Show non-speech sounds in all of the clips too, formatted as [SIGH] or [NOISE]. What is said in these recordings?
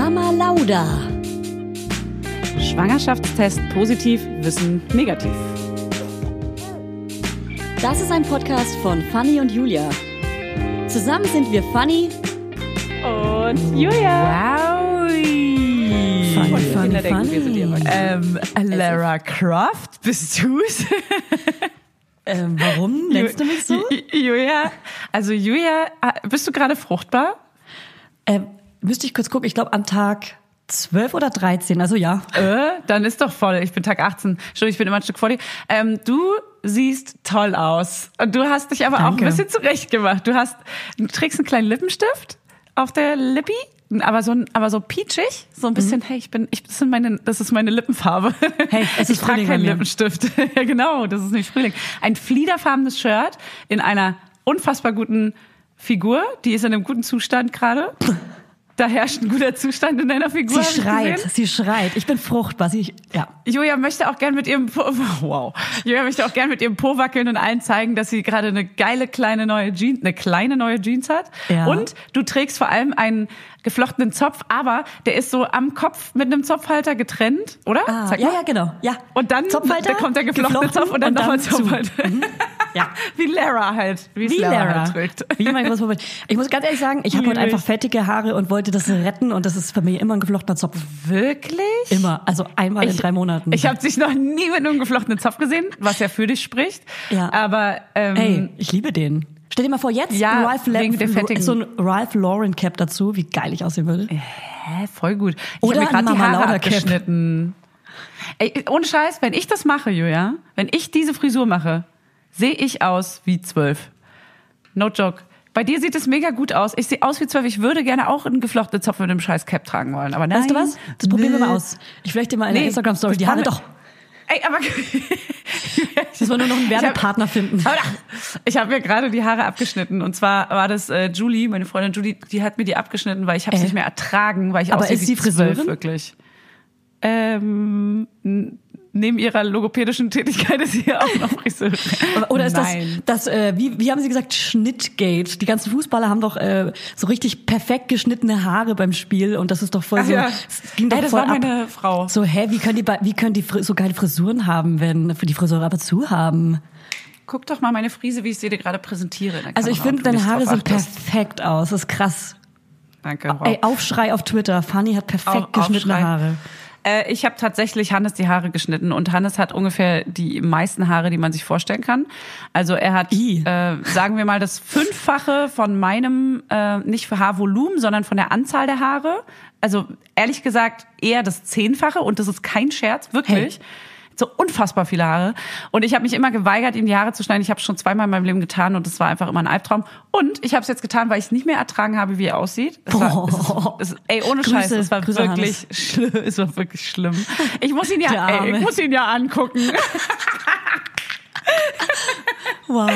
Mama Lauda. Schwangerschaftstest positiv, Wissen negativ. Das ist ein Podcast von Fanny und Julia. Zusammen sind wir Fanny und Julia. Wow. Funny, Und funny, Kinder denken, wir sind. Erwachsenen. Ähm, Lara Croft, bist du's? [LAUGHS] Ähm, warum nennst du mich so? Ju- Julia, also Julia, äh, bist du gerade fruchtbar? Ähm, müsste ich kurz gucken, ich glaube an Tag 12 oder 13, also ja. Äh, dann ist doch voll. Ich bin Tag 18. Entschuldigung, ich bin immer ein Stück vor dir. Ähm, du siehst toll aus. Und du hast dich aber auch Danke. ein bisschen zurecht gemacht. Du hast, du trägst einen kleinen Lippenstift auf der Lippi. Aber so, aber so peachig, so ein bisschen, hey, ich bin, ich, das, sind meine, das ist meine Lippenfarbe. Mhm. Hey, es [LAUGHS] ist ich trage keinen. Lippenstift. [LAUGHS] ja, genau, das ist nicht Frühling. Ein fliederfarbenes Shirt in einer unfassbar guten Figur, die ist in einem guten Zustand gerade. [LAUGHS] Da herrscht ein guter Zustand in deiner Figur. Sie schreit, sie schreit. Ich bin fruchtbar. Sie, ja. Julia möchte auch gern mit ihrem po, [LAUGHS] wow. Julia möchte auch gern mit ihrem Po wackeln und allen zeigen, dass sie gerade eine geile kleine neue Jeans, eine kleine neue Jeans hat. Ja. Und du trägst vor allem einen geflochtenen Zopf, aber der ist so am Kopf mit einem Zopfhalter getrennt, oder? Ah, ja, ja, genau. Ja. Und dann Zopfhalter, da kommt der geflochtene geflochten Zopf und dann und nochmal dann zu. Zopfhalter. Ja. [LAUGHS] Wie Lara halt. Wie, Wie Lara. halt trägt. Wie mein Vorbild. Ich muss ganz ehrlich sagen, ich habe heute einfach ich. fettige Haare und wollte das retten und das ist bei mir immer ein geflochtener Zopf. Wirklich? Immer. Also einmal in drei Monaten. Ich habe dich noch nie mit einem geflochtenen Zopf gesehen, was ja für dich spricht. Ja. Aber ähm, Ey, ich liebe den. Stell dir mal vor, jetzt Ja, Ralph, wegen der fettigen- so ein Ralph Lauren Cap dazu, wie geil ich aussehen würde. Hä, voll gut. Ich Oder gerade die Haare Lauda Cap. abgeschnitten. Ey, ohne Scheiß, wenn ich das mache, Julia, wenn ich diese Frisur mache, sehe ich aus wie zwölf. No joke. Bei dir sieht es mega gut aus. Ich sehe aus wie zwölf. Ich würde gerne auch einen geflochtenen Zopf mit einem scheiß Cap tragen wollen. Aber nein. Weißt du was? Das probieren wir mal aus. Ich flechte dir mal eine Nee, Instagram-Story. Die kann- doch. Ey, aber [LAUGHS] Müssen wir nur noch einen Werbepartner finden. Ich habe mir gerade die Haare abgeschnitten und zwar war das äh, Julie, meine Freundin Julie, die hat mir die abgeschnitten, weil ich habe es Äh. nicht mehr ertragen, weil ich Aber aussehe ist wie sie Friseurin? wirklich. Ähm, neben ihrer logopädischen Tätigkeit ist sie auch noch Friseurin. [LAUGHS] Oder ist Nein. das, das äh, wie, wie haben Sie gesagt, Schnittgate? Die ganzen Fußballer haben doch äh, so richtig perfekt geschnittene Haare beim Spiel und das ist doch voll Ach so. ja. ging doch Ey, das voll war meine ab. Frau. So, hä, wie können die, wie können die so geile Frisuren haben, wenn für die Friseure aber zu haben? Guck doch mal meine Frise, wie ich sie dir gerade präsentiere. Also ich finde, deine Haare sehen perfekt aus. Das ist krass. Danke. Wow. Ey, Aufschrei auf Twitter. Fanny hat perfekt Auf- geschnittene Aufschrei. Haare. Äh, ich habe tatsächlich Hannes die Haare geschnitten und Hannes hat ungefähr die meisten Haare, die man sich vorstellen kann. Also er hat, I. äh, sagen wir mal, das Fünffache von meinem, äh, nicht für Haarvolumen, sondern von der Anzahl der Haare. Also ehrlich gesagt eher das Zehnfache und das ist kein Scherz, wirklich. Hey. So unfassbar viele Haare. Und ich habe mich immer geweigert, ihm die Haare zu schneiden. Ich habe es schon zweimal in meinem Leben getan und das war einfach immer ein Albtraum. Und ich habe es jetzt getan, weil ich es nicht mehr ertragen habe, wie er aussieht. Es war, es ist, es, ey, ohne Grüße, Scheiß, es war Grüße, wirklich schlimm. Es war wirklich schlimm. Ich muss ihn ja, ey, ich muss ihn ja angucken. [LAUGHS] Wow.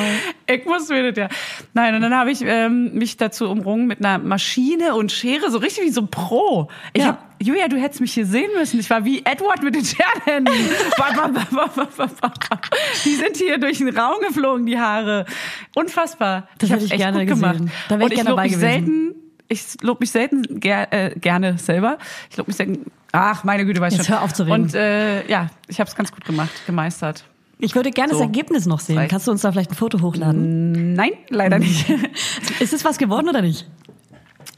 Ich muss mir das ja. Nein, und dann habe ich ähm, mich dazu umrungen mit einer Maschine und Schere, so richtig wie so ein Pro. Ich Ja. hab, Julia, du hättest mich hier sehen müssen. Ich war wie Edward mit den ba. [LAUGHS] die sind hier durch den Raum geflogen, die Haare. Unfassbar. Das hab's ich echt gerne gut gesehen. gemacht. Da wär ich ich gerne lob dabei mich gewesen. selten. Ich lob mich selten ger äh, gerne selber. Ich lob mich selten. Ach, meine Güte, weiß Jetzt schon. hör auf zu reden. Und äh, ja, ich habe es ganz gut gemacht, gemeistert. Ich würde gerne So. das Ergebnis noch sehen. Reicht. Kannst du uns da vielleicht ein Foto hochladen? Nein, leider nicht. [LAUGHS] Ist es was geworden oder nicht?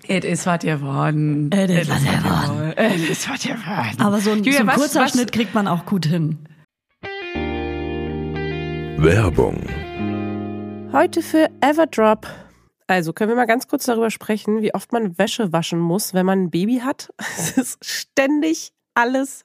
Es ist was geworden. Es ist was geworden. Es ist was geworden. Aber so ein, Julia, so ein was- kurzer was- Schnitt kriegt man auch gut hin. Werbung. Heute für Everdrop. Also können wir mal ganz kurz darüber sprechen, wie oft man Wäsche waschen muss, wenn man ein Baby hat. [LAUGHS] Es ist ständig alles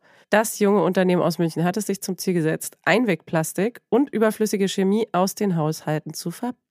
Das junge Unternehmen aus München hat es sich zum Ziel gesetzt, Einwegplastik und überflüssige Chemie aus den Haushalten zu verbannen.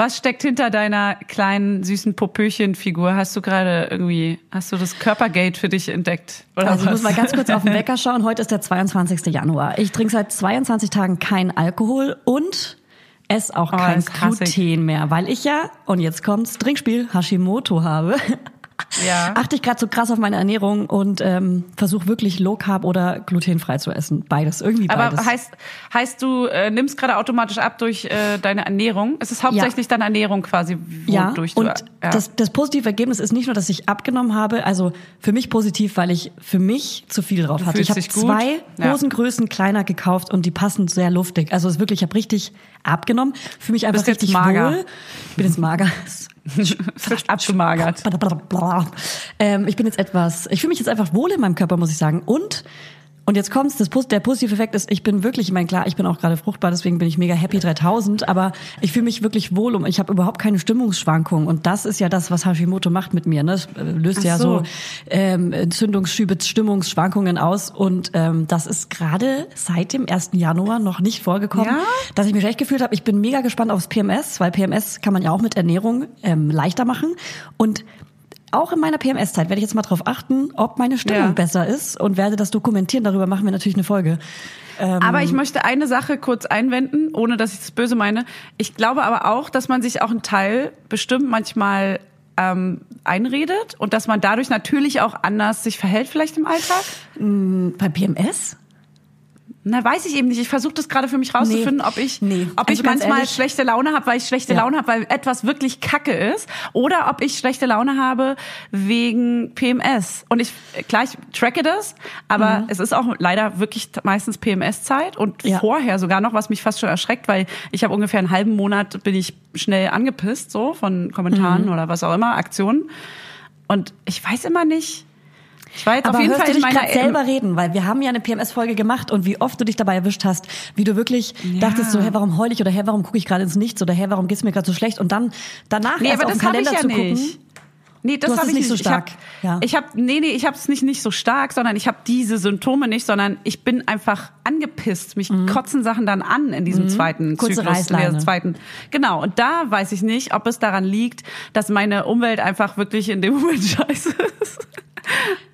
Was steckt hinter deiner kleinen süßen Popöchen-Figur? Hast du gerade irgendwie, hast du das Körpergate für dich entdeckt? Oder also ich muss mal ganz kurz auf den [LAUGHS] Wecker schauen. Heute ist der 22. Januar. Ich trinke seit 22 Tagen kein Alkohol und esse auch oh, kein Gluten mehr, weil ich ja, und jetzt kommt's, Trinkspiel Hashimoto habe ja. achte ich gerade so krass auf meine Ernährung und ähm, versuche wirklich Low Carb oder glutenfrei zu essen. Beides, irgendwie beides. Aber heißt, heißt du äh, nimmst gerade automatisch ab durch äh, deine Ernährung? Es ist hauptsächlich ja. deine Ernährung quasi, wodurch ja, und ja. Das, das positive Ergebnis ist nicht nur, dass ich abgenommen habe, also für mich positiv, weil ich für mich zu viel drauf hatte. Ich habe zwei Hosengrößen kleiner gekauft und die passen sehr luftig. Also es ist wirklich, ich habe richtig abgenommen. Für mich einfach richtig mager. wohl. Ich bin jetzt mager. [LAUGHS] Frisch abgemagert. Ähm, ich bin jetzt etwas, ich fühle mich jetzt einfach wohl in meinem Körper, muss ich sagen. Und und jetzt kommt's, das, der positive Effekt ist, ich bin wirklich, ich meine, klar, ich bin auch gerade fruchtbar, deswegen bin ich mega happy 3000, aber ich fühle mich wirklich wohl und ich habe überhaupt keine Stimmungsschwankungen und das ist ja das, was Hashimoto macht mit mir. Ne? Das äh, löst Ach ja so, so ähm, Entzündungsschübe, Stimmungsschwankungen aus und ähm, das ist gerade seit dem 1. Januar noch nicht vorgekommen, ja? dass ich mich schlecht gefühlt habe. Ich bin mega gespannt aufs PMS, weil PMS kann man ja auch mit Ernährung ähm, leichter machen und auch in meiner PMS-Zeit werde ich jetzt mal darauf achten, ob meine Stimmung ja. besser ist und werde das dokumentieren. Darüber machen wir natürlich eine Folge. Ähm aber ich möchte eine Sache kurz einwenden, ohne dass ich das böse meine. Ich glaube aber auch, dass man sich auch einen Teil bestimmt manchmal ähm, einredet und dass man dadurch natürlich auch anders sich verhält vielleicht im Alltag. Mm, bei PMS? Na, weiß ich eben nicht. Ich versuche das gerade für mich rauszufinden, nee, ob ich, nee. ob also ich manchmal ehrlich, schlechte Laune habe, weil ich schlechte ja. Laune habe, weil etwas wirklich Kacke ist, oder ob ich schlechte Laune habe wegen PMS. Und ich klar, ich tracke das, aber mhm. es ist auch leider wirklich meistens PMS-Zeit und ja. vorher sogar noch, was mich fast schon erschreckt, weil ich habe ungefähr einen halben Monat bin ich schnell angepisst so von Kommentaren mhm. oder was auch immer Aktionen. Und ich weiß immer nicht ich war jetzt Aber auf jeden Fall du dich gerade selber reden, weil wir haben ja eine PMS-Folge gemacht und wie oft du dich dabei erwischt hast, wie du wirklich ja. dachtest so, hä, warum heul ich oder hä, warum gucke ich gerade ins Nichts oder hä, warum geht's mir gerade so schlecht und dann danach nee, erst auf den Kalender ja zu gucken. Nicht. Nee, das habe ich nicht so stark. Ich habe, ja. ich hab, nee, nee, ich habe es nicht nicht so stark, sondern ich habe diese Symptome nicht, sondern ich bin einfach angepisst. Mich mhm. kotzen Sachen dann an in diesem mhm. zweiten Kurze Zyklus, Reißleine. in der zweiten. Genau. Und da weiß ich nicht, ob es daran liegt, dass meine Umwelt einfach wirklich in dem Moment [LAUGHS] scheiße ist.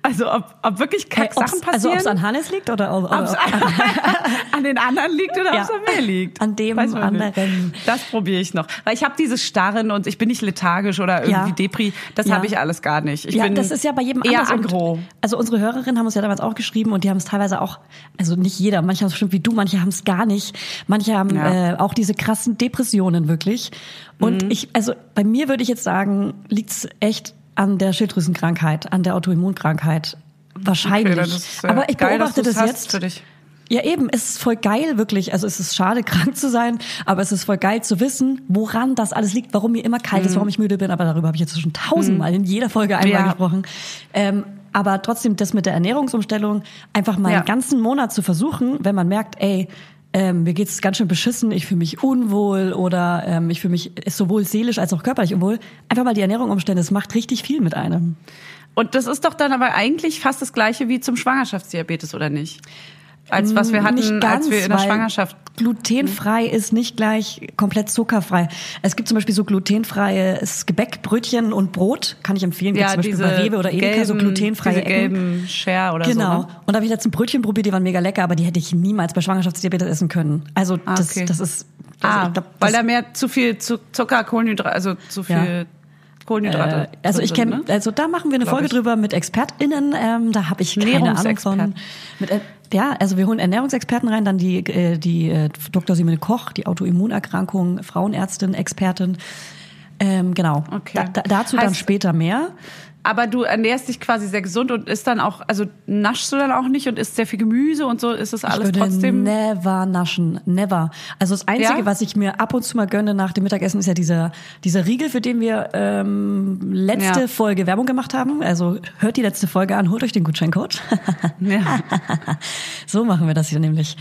Also ob, ob wirklich Kack-Sachen passieren. Also ob es an Hannes liegt oder ob, es an, [LAUGHS] an, den anderen liegt oder ja. ob es an mir liegt. An dem anderen. Nicht. Das probiere ich noch. Weil ich habe dieses Starren und ich bin nicht lethargisch oder irgendwie ja. Depri. Das ja. habe ich alles gar nicht. Ich ja, bin das ist ja bei jedem eher aggro. Also unsere Hörerinnen haben uns ja damals auch geschrieben und die haben es teilweise auch, also nicht jeder, manche haben es bestimmt wie du, manche haben es gar nicht. Manche haben ja. äh, auch diese krassen Depressionen wirklich. Und mhm. ich, also bei mir würde ich jetzt sagen, liegt's echt an der Schilddrüsenkrankheit, an der Autoimmunkrankheit. Wahrscheinlich. Okay, ist, äh, Aber ich beobachte das jetzt. Ja, eben, es ist voll geil, wirklich. Also es ist schade, [LAUGHS] krank zu sein, aber es ist voll geil zu wissen, woran das alles liegt, warum mir immer kalt ist, warum ich müde bin. Aber darüber habe ich jetzt schon tausendmal in jeder Folge einmal Ja. gesprochen. Ähm, aber trotzdem das mit der Ernährungsumstellung einfach mal Ja. einen ganzen Monat zu versuchen, wenn man merkt, ey, ähm, mir geht's ganz schön beschissen, ich fühle mich unwohl oder ähm, ich fühle mich sowohl seelisch als auch körperlich unwohl. Einfach mal die Ernährung umstellen, das macht richtig viel mit einem. Und das ist doch dann aber eigentlich fast das gleiche wie zum Schwangerschaftsdiabetes, oder nicht? Als was wir hatten, Nicht ganz, als wir in der Schwangerschaft. Glutenfrei ist nicht gleich komplett zuckerfrei. Es gibt zum Beispiel so glutenfreies Gebäck, Brötchen und Brot, kann ich empfehlen. Ja, zum Beispiel diese bei Rewe oder Edeka gelben, so glutenfreie diese Ecken. gelben Share oder Genau. so. Ne? Und da habe ich letztens Brötchen probiert, die waren mega lecker, aber die hätte ich niemals bei Schwangerschaftsdiabetes essen können. Also Ah, das, okay. das ist also Ah, glaub, weil da mehr zu viel zu Zucker, Kohlenhydrate, also zu viel Ja. Kohlenhydrate. Äh, also ich kenne, ne? also da machen wir eine Folge ich. drüber mit ExpertInnen. Ähm, da habe ich keine Ahnung von. Mit, äh, ja, also wir holen Ernährungsexperten rein, dann die äh, die äh, Dr. Simone Koch, die Autoimmunerkrankung, Frauenärztin, Expertin. Ähm, genau. Okay. Da, da, dazu dann Heißt- später mehr. Aber du ernährst dich quasi sehr gesund und isst dann auch, also naschst du dann auch nicht und isst sehr viel Gemüse und so, ist das Ich alles würde trotzdem. never naschen, never. Also das Einzige, Ja? was ich mir ab und zu mal gönne nach dem Mittagessen, ist ja dieser dieser Riegel, für den wir ähm, letzte Ja. Folge Werbung gemacht haben. Also hört die letzte Folge an, holt euch den Gutscheincode. Ja. [LAUGHS] So machen wir das hier nämlich.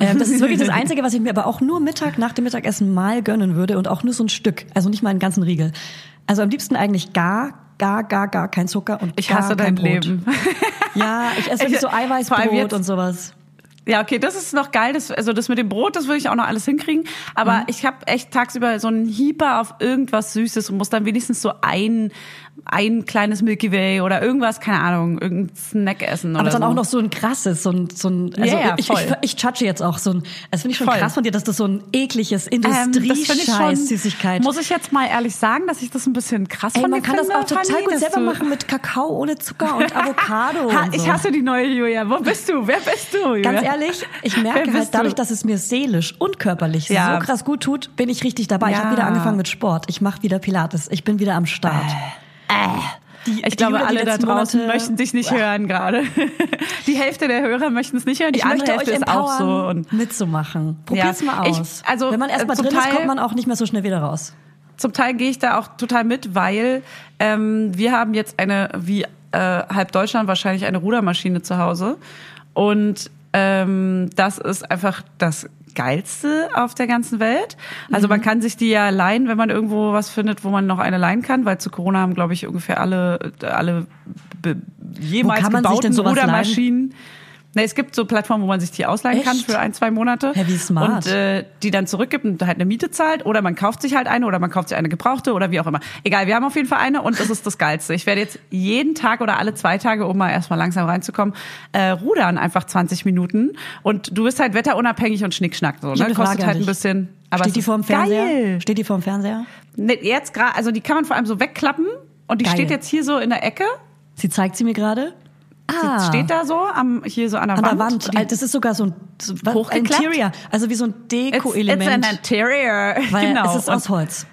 Ähm, das ist wirklich das Einzige, was ich mir aber auch nur Mittag nach dem Mittagessen mal gönnen würde und auch nur so ein Stück, also nicht mal einen ganzen Riegel. Also am liebsten eigentlich gar, gar, gar, gar kein Zucker und Ich gar hasse kein dein Brot. Leben. [LAUGHS] Ja, ich esse Ich- so Eiweißbrot und sowas. Ja, okay, das ist noch geil. Das, also das mit dem Brot, das würde ich auch noch alles hinkriegen. Aber ich habe echt tagsüber so einen Hieper auf irgendwas Süßes und muss dann wenigstens so ein, ein kleines Milky Way oder irgendwas, keine Ahnung, irgendein Snack essen oder Aber dann so. auch noch so ein krasses, so ein, so ein also ja, ich, voll. ich, ich chatsche jetzt auch so ein, das finde ich schon Voll. krass von dir, dass das so ein ekliges Ähm, ich Industrie-Scheiß-Süßigkeit. Muss ich jetzt mal ehrlich sagen, dass ich das ein bisschen krass Ey, von man dir kann das auch total Fanny, gut selber machen mit Kakao ohne Zucker und [LAUGHS] Avocado. Ha, und so. ich hasse die neue Julia. Wo bist du? Wer bist du? Julia? Ganz ehrlich, ich merke halt dadurch, du? dass es mir seelisch und körperlich Ja. so krass gut tut, bin ich richtig dabei. Ich Ja. habe wieder angefangen mit Sport. Ich mache wieder Pilates. Ich bin wieder am Start. Die, Ich die glaube, alle da draußen Monate- möchten dich nicht hören gerade. [LAUGHS] Die Hälfte der Hörer möchten es nicht hören, die Ich andere möchte euch Hälfte ist auch so. Und mitzumachen. Probiert's Ja. mal Ich- aus. also, Wenn man erst mal äh, drin ist, Teil- kommt man auch nicht mehr so schnell wieder raus. zum Teil gehe ich da auch total mit, weil ähm, wir haben jetzt eine, wie äh, halb Deutschland wahrscheinlich, eine Rudermaschine zu Hause. Und ähm, das ist einfach das Geilste auf der ganzen Welt. Also Mhm. man kann sich die ja leihen, wenn man irgendwo was findet, wo man noch eine leihen kann, weil zu Corona haben, glaube ich, ungefähr alle, alle jemals gebauten Rudermaschinen. Ne, es gibt so Plattformen, wo man sich die ausleihen kann Echt? für ein, zwei Monate. Hä, wie smart. Und äh, die dann zurückgibt und halt eine Miete zahlt oder man kauft sich halt eine oder man kauft sich eine gebrauchte oder wie auch immer. Egal, wir haben auf jeden Fall eine und das ist das Geilste. Ich werde jetzt jeden Tag oder alle zwei Tage, um mal erstmal langsam reinzukommen, äh, rudern einfach 20 Minuten und du bist halt wetterunabhängig und schnickschnack so, ne? Kostet halt ein bisschen. Aber Steht die ist vor dem Fernseher? Geil. Steht die vor dem Fernseher? Ne, jetzt gerade, also die kann man vor allem so wegklappen und die Geil. steht jetzt hier so in der Ecke. Sie zeigt sie mir gerade. Ah, Sie steht da so am hier so an der an Wand. der Wand. Die- Das ist sogar so ein, so? Interior, also wie so ein It's, Deko-Element. it's an interior. [LAUGHS] weil genau. es ist aus Holz.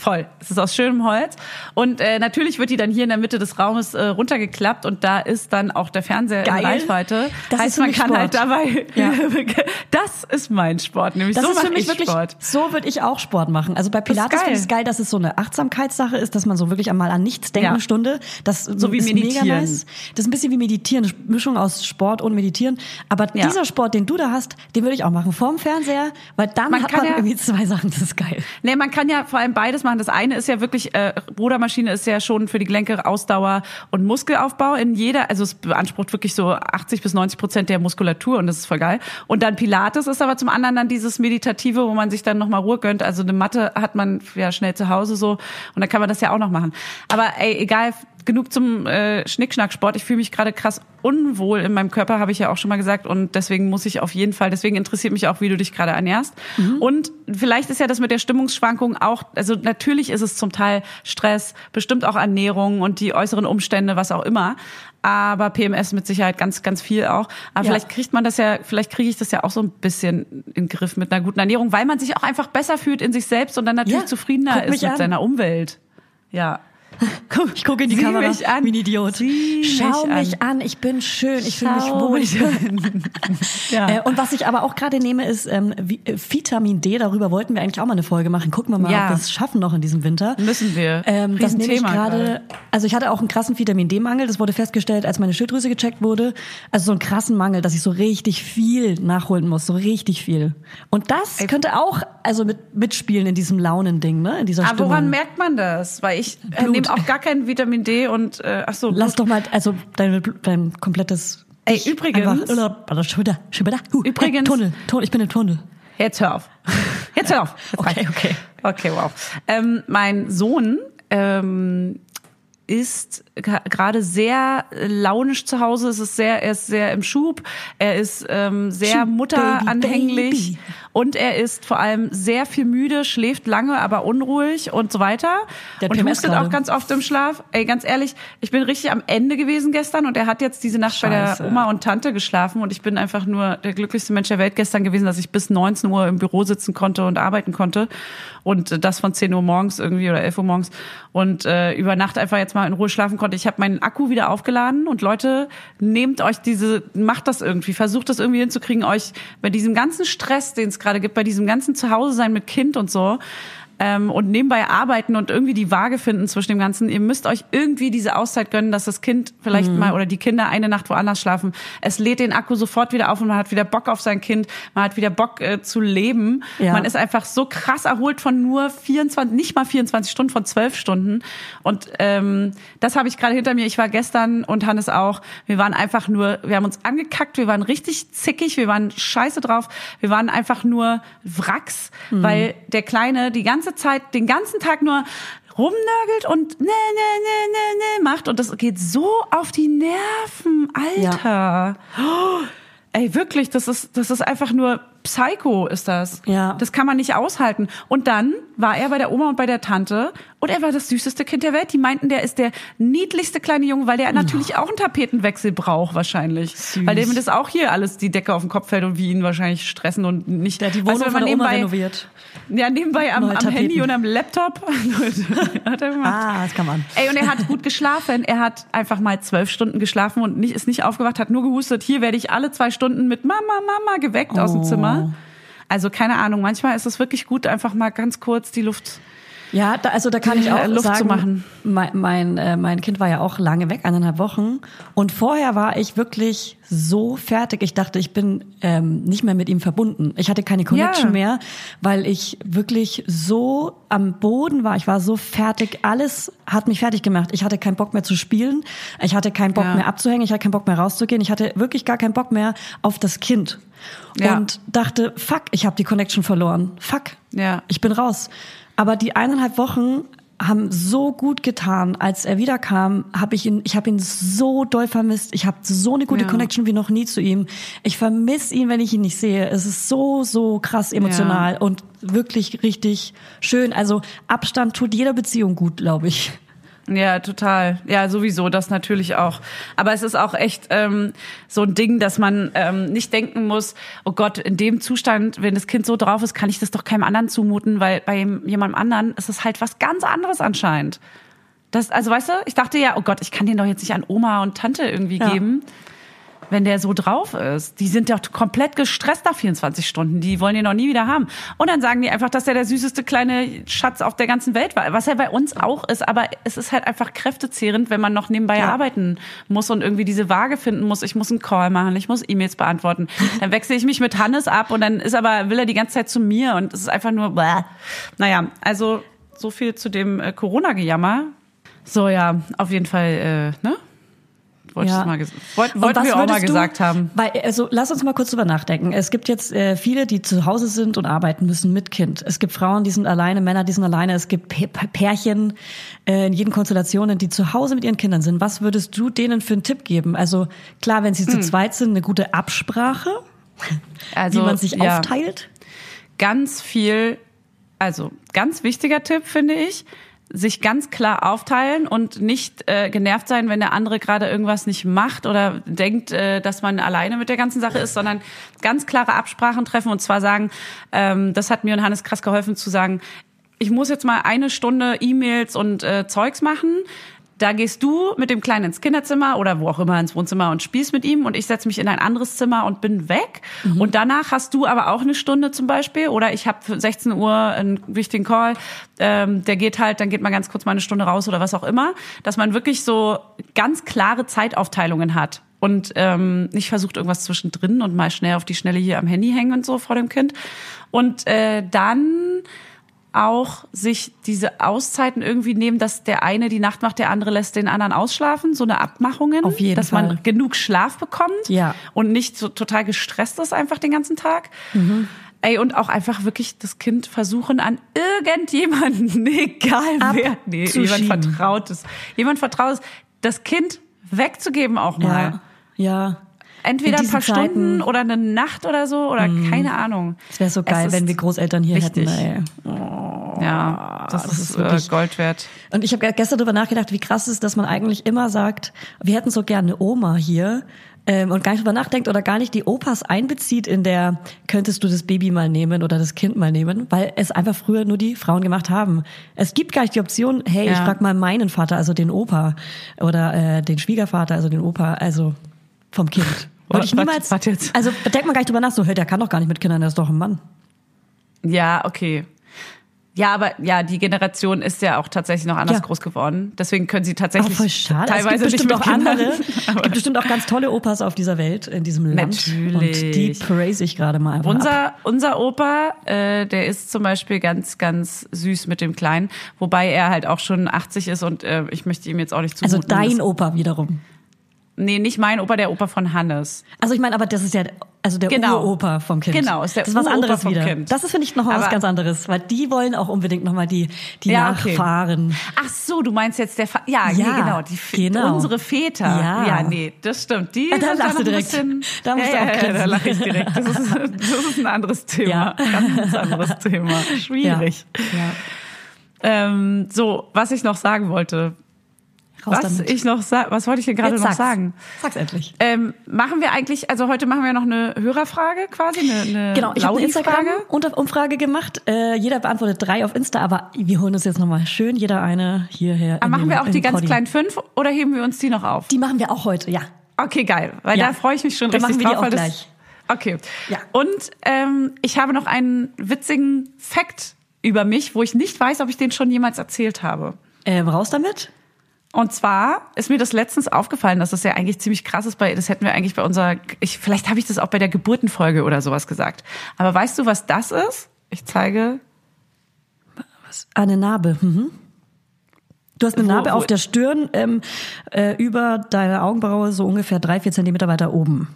Voll. Es ist aus schönem Holz. Und äh, natürlich wird die dann hier in der Mitte des Raumes äh, runtergeklappt und da ist dann auch der Fernseher Geil. in Reichweite. Das heißt, man kann Sport. halt dabei. Ja. [LAUGHS] das ist mein Sport, nämlich Das so ist für mich ich wirklich, Sport. so würde ich auch Sport machen. Also bei Pilates finde ich es geil, dass es so eine Achtsamkeitssache ist, dass man so wirklich einmal an nichts denken Ja. Stunde. Das So wie ist mega meditieren. nice. Das ist ein bisschen wie meditieren, eine Mischung aus Sport und meditieren. Aber Ja. dieser Sport, den du da hast, den würde ich auch machen. Vorm Fernseher, weil dann Man hat kann man ja- irgendwie zwei Sachen, das ist geil. Nee, man kann ja vor allem beides machen. Das eine ist ja wirklich, äh, Rudermaschine ist ja schon für die Gelenke Ausdauer und Muskelaufbau in jeder, also es beansprucht wirklich so 80 bis 90 Prozent der Muskulatur und das ist voll geil. Und dann Pilates ist aber zum anderen dann dieses Meditative, wo man sich dann nochmal Ruhe gönnt. Also eine Matte hat man ja schnell zu Hause so und dann kann man das ja auch noch machen. Aber ey, egal, genug zum äh, Schnickschnack-Sport. Ich fühle mich gerade krass unwohl in meinem Körper, habe ich ja auch schon mal gesagt. Und deswegen muss ich auf jeden Fall, deswegen interessiert mich auch, wie du dich gerade ernährst. Und vielleicht ist ja das mit der Stimmungsschwankung auch, also natürlich ist es zum Teil Stress, bestimmt auch Ernährung und die äußeren Umstände, was auch immer. Aber PMS mit Sicherheit ganz, ganz viel auch. Aber Ja. vielleicht kriegt man das ja, vielleicht kriege ich das ja auch so ein bisschen in den Griff mit einer guten Ernährung, weil man sich auch einfach besser fühlt in sich selbst und dann natürlich Ja, zufriedener ist mit an. seiner Umwelt. Ja. Ich gucke in die Sieh Kamera. mich an. Wie ein Idiot. Sieh Schau mich mich an. Ich bin schön. Ich fühle mich wohl. [LAUGHS] ja. Äh, und was ich aber auch gerade nehme, ist ähm, äh, Vitamin D. Darüber wollten wir eigentlich auch mal eine Folge machen. Gucken wir mal, Ja. ob wir es schaffen noch in diesem Winter. Müssen wir. Ähm, das nehme ich gerade. Also ich hatte auch einen krassen Vitamin D-Mangel. Das wurde festgestellt, als meine Schilddrüse gecheckt wurde. Also so einen krassen Mangel, dass ich so richtig viel nachholen muss, so richtig viel. Und das könnte auch also mit mitspielen in diesem Launending, ne? In dieser Aber Stimmung. woran merkt man das? Weil ich äh, nehme auch gar kein Vitamin D und äh, ach so. Lass doch mal, also dein, dein komplettes. Ey, übrigens- Einfach, schon wieder, schon wieder. Huh, Übrigens- Hey, Tunnel, Tunnel, ich bin im Tunnel. Jetzt hör auf. Jetzt hör auf. [LAUGHS] Jetzt Okay, okay. Okay, wow. Ähm, mein Sohn ähm, ist gerade sehr launisch zu Hause. Es ist sehr, er ist sehr im Schub. Er ist ähm, sehr mutteranhänglich und er ist vor allem sehr viel müde, schläft lange, aber unruhig und so weiter. Der und PMS hustet gerade. auch ganz oft im Schlaf. Ey, ganz ehrlich, ich bin richtig am Ende gewesen gestern und er hat jetzt diese Nacht bei Scheiße. der Oma und Tante geschlafen und ich bin einfach nur der glücklichste Mensch der Welt gestern gewesen, dass ich bis 19 Uhr im Büro sitzen konnte und arbeiten konnte und äh, das von 10 Uhr morgens irgendwie oder 11 Uhr morgens und äh, über Nacht einfach jetzt mal in Ruhe schlafen konnte. Ich habe meinen Akku wieder aufgeladen und Leute, nehmt euch diese, macht das irgendwie, versucht das irgendwie hinzukriegen, euch bei diesem ganzen Stress, den es gerade gibt, bei diesem ganzen Zuhause sein mit Kind und so, ähm, und nebenbei arbeiten und irgendwie die Waage finden zwischen dem Ganzen. Ihr müsst euch irgendwie diese Auszeit gönnen, dass das Kind vielleicht Mhm. mal oder die Kinder eine Nacht woanders schlafen. Es lädt den Akku sofort wieder auf und man hat wieder Bock auf sein Kind. Man hat wieder Bock äh, zu leben. Ja. Man ist einfach so krass erholt von nur 24, nicht mal 24 Stunden, von 12 Stunden. Und ähm, das habe ich gerade hinter mir. Ich war gestern und Hannes auch. Wir waren einfach nur, wir haben uns angekackt, wir waren richtig zickig, wir waren scheiße drauf. Wir waren einfach nur Wracks, Mhm. weil der Kleine die ganze Zeit, den ganzen Tag nur rumnörgelt und ne, ne, ne, ne, ne macht. Und das geht so auf die Nerven, Alter. Oh, ey, wirklich, das ist, das ist einfach nur Psycho, ist das. Ja. Das kann man nicht aushalten. Und dann war er bei der Oma und bei der Tante und er war das süßeste Kind der Welt. Die meinten, der ist der niedlichste kleine Junge, weil der natürlich auch einen Tapetenwechsel braucht wahrscheinlich. Süß. Weil dem das auch hier alles die Decke auf den Kopf fällt und wie ihn wahrscheinlich stressen und nicht. Der die Weißt Wohnung wenn von der Oma renoviert. Ja, nebenbei am, am Handy und am Laptop. [LAUGHS] hat er gemacht. Ah, das kann man. Ey, und er hat gut geschlafen. Er hat einfach mal zwölf Stunden geschlafen und nicht, ist nicht aufgewacht, hat nur gehustet. Hier werde ich alle zwei Stunden mit Mama, Mama geweckt aus dem Oh. Also keine Ahnung, manchmal ist es wirklich gut, einfach mal ganz kurz die Luft. Ja, da, also da kann ich auch Luft zu sagen, machen. Mein, mein, äh, mein Kind war ja auch lange weg, eineinhalb Wochen. Und vorher war ich wirklich so fertig. Ich dachte, ich bin ähm, nicht mehr mit ihm verbunden. Ich hatte keine Connection Ja. mehr, weil ich wirklich so am Boden war. Ich war so fertig. Alles hat mich fertig gemacht. Ich hatte keinen Bock mehr zu spielen. Ich hatte keinen Bock Ja. mehr abzuhängen. Ich hatte keinen Bock mehr rauszugehen. Ich hatte wirklich gar keinen Bock mehr auf das Kind. Ja. Und dachte, fuck, ich habe die Connection verloren. Fuck. Ja. Ich bin raus. Aber die eineinhalb Wochen haben so gut getan, als er wiederkam, habe ich ihn, ich habe ihn so doll vermisst. Ich habe so eine gute Ja. Connection wie noch nie zu ihm. Ich vermisse ihn, wenn ich ihn nicht sehe. Es ist so so krass emotional Ja. und wirklich richtig schön. Also Abstand tut jeder Beziehung gut, glaube ich. Ja, total. Ja, sowieso, das natürlich auch. Aber es ist auch echt ähm, so ein Ding, dass man ähm, nicht denken muss, oh Gott, in dem Zustand, wenn das Kind so drauf ist, kann ich das doch keinem anderen zumuten, weil bei jemandem anderen ist es halt was ganz anderes anscheinend. Das, also weißt du, ich dachte ja, oh Gott, ich kann den doch jetzt nicht an Oma und Tante irgendwie Ja. geben, wenn der so drauf ist. Die sind doch komplett gestresst nach 24 Stunden. Die wollen den noch nie wieder haben. Und dann sagen die einfach, dass er der süßeste kleine Schatz auf der ganzen Welt war. Was er bei uns auch ist. Aber es ist halt einfach kräftezehrend, wenn man noch nebenbei Ja. arbeiten muss und irgendwie diese Waage finden muss. Ich muss einen Call machen, ich muss E-Mails beantworten. Dann wechsle ich mich mit Hannes ab und dann ist aber, will er die ganze Zeit zu mir und es ist einfach nur, bäh. naja, also so viel zu dem äh, Corona-Gejammer. So, ja, auf jeden Fall, äh, ne? Wollte Ja. ich mal wollt, wollten wir auch mal du- gesagt haben. Weil, also lass uns mal kurz drüber nachdenken. Es gibt jetzt äh, viele, die zu Hause sind und arbeiten müssen mit Kind. Es gibt Frauen, die sind alleine, Männer, die sind alleine. Es gibt P- Pärchen äh, in jeden Konstellationen, die zu Hause mit ihren Kindern sind. Was würdest du denen für einen Tipp geben? Also klar, wenn sie zu zweit sind, eine gute Absprache, Also, wie man sich ja. aufteilt. ganz viel, also ganz wichtiger Tipp finde ich, sich ganz klar aufteilen und nicht äh, genervt sein, wenn der andere gerade irgendwas nicht macht oder denkt, äh, dass man alleine mit der ganzen Sache ist, sondern ganz klare Absprachen treffen und zwar sagen, ähm, das hat mir und Hannes krass geholfen zu sagen, ich muss jetzt mal eine Stunde E-Mails und äh, Zeugs machen. Da gehst du mit dem Kleinen ins Kinderzimmer oder wo auch immer ins Wohnzimmer und spielst mit ihm und ich setze mich in ein anderes Zimmer und bin weg. Und danach hast du aber auch eine Stunde zum Beispiel oder ich habe für 16 Uhr einen wichtigen Call, ähm, der geht halt, dann geht man ganz kurz mal eine Stunde raus oder was auch immer, dass man wirklich so ganz klare Zeitaufteilungen hat und ähm, nicht versucht irgendwas zwischendrin und mal schnell auf die Schnelle hier am Handy hängen und so vor dem Kind. Und äh, dann auch sich diese Auszeiten irgendwie nehmen, dass der eine die Nacht macht, der andere lässt den anderen ausschlafen, so eine Abmachungen, Auf jeden dass Fall. man genug Schlaf bekommt Ja. und nicht so total gestresst ist einfach den ganzen Tag. Ey, und auch einfach wirklich das Kind versuchen an irgendjemanden, [LAUGHS] egal wer, nee, jemand. Vertrautes, jemand Vertrautes, das Kind wegzugeben auch mal. Ja. Ja. Entweder In ein paar Zeiten-. Stunden oder eine Nacht oder so oder keine Ahnung. Es wäre so geil, wenn wir Großeltern hier wichtig. hätten. Ey. Ja, das, das ist, ist wirklich- äh, Gold wert. Und ich habe gestern darüber nachgedacht, wie krass es ist, dass man eigentlich immer sagt, wir hätten so gerne eine Oma hier ähm, und gar nicht drüber nachdenkt oder gar nicht die Opas einbezieht in der, könntest du das Baby mal nehmen oder das Kind mal nehmen, weil es einfach früher nur die Frauen gemacht haben. Es gibt gar nicht die Option, hey, ich Ja. frag mal meinen Vater, also den Opa oder äh, den Schwiegervater, also den Opa, also vom Kind. Wollte ich niemals. warte jetzt. Also denkt man gar nicht drüber nach, so, hey, der kann doch gar nicht mit Kindern, der ist doch ein Mann. Ja, okay. Ja, aber ja, die Generation ist ja auch tatsächlich noch anders Ja. groß geworden. Deswegen können sie tatsächlich voll schade. teilweise [LAUGHS] es gibt bestimmt nicht auch mit Kindern. andere. Es gibt bestimmt auch ganz tolle Opas auf dieser Welt, in diesem Land. Und die praise ich gerade mal einfach. ab. Unser, unser Opa, äh, der ist zum Beispiel ganz, ganz süß mit dem Kleinen, wobei er halt auch schon 80 ist und äh, ich möchte ihm jetzt auch nicht Also zumuten. dein dass- Opa wiederum. Nee, nicht mein Opa, der Opa von Hannes. Also ich meine, aber das ist ja also der Genau. Uropa vom Kind. Genau, ist der das ist was anderes vom wieder. Kind. Das ist finde ich noch mal was Aber- ganz anderes, weil die wollen auch unbedingt noch mal die die Ja, okay. Nachfahren. Ach so, du meinst jetzt der Fa ja, nee, Ja, genau, die genau. unsere Väter. Ja. ja, nee, das stimmt. Die Ah, da lachst du ein direkt. Bisschen, Da musst ja, du auch ja, ja, da lache ich direkt. Das ist, das ist ein anderes Thema. Ja. Ganz anderes Thema. [LAUGHS] Schwierig. Ja. Ähm, so, was ich noch sagen wollte. Raus was damit. ich noch was wollte ich denn gerade noch sag's. sagen? Sag's endlich. Ähm, machen wir eigentlich, also heute machen wir noch eine Hörerfrage quasi, eine, eine Genau, ich habe eine Laudi-Frage. Instagram-Umfrage gemacht. Äh, jeder beantwortet drei auf Insta, aber wir holen uns jetzt nochmal schön jeder eine hierher. Aber machen den- wir auch die ganz Poddy. kleinen fünf oder heben wir uns die noch auf? Die machen wir auch heute, ja. Okay, geil, weil Ja. da freue ich mich schon Dann richtig machen wir die drauf. auch weil das- gleich. Okay. Ja. Und ähm, ich habe noch einen witzigen Fact über mich, wo ich nicht weiß, ob ich den schon jemals erzählt habe. Ähm, raus damit. Und zwar ist mir das letztens aufgefallen, dass das ja eigentlich ziemlich krass ist. Bei, das hätten wir eigentlich bei unserer, ich, vielleicht habe ich das auch bei der Geburtenfolge oder sowas gesagt. Aber weißt du, was das ist? Ich zeige. Ah, Eine Narbe. Mhm. Du hast eine Wo- Narbe wo- auf der Stirn ähm, äh, über deine Augenbraue so ungefähr drei, vier Zentimeter weiter oben.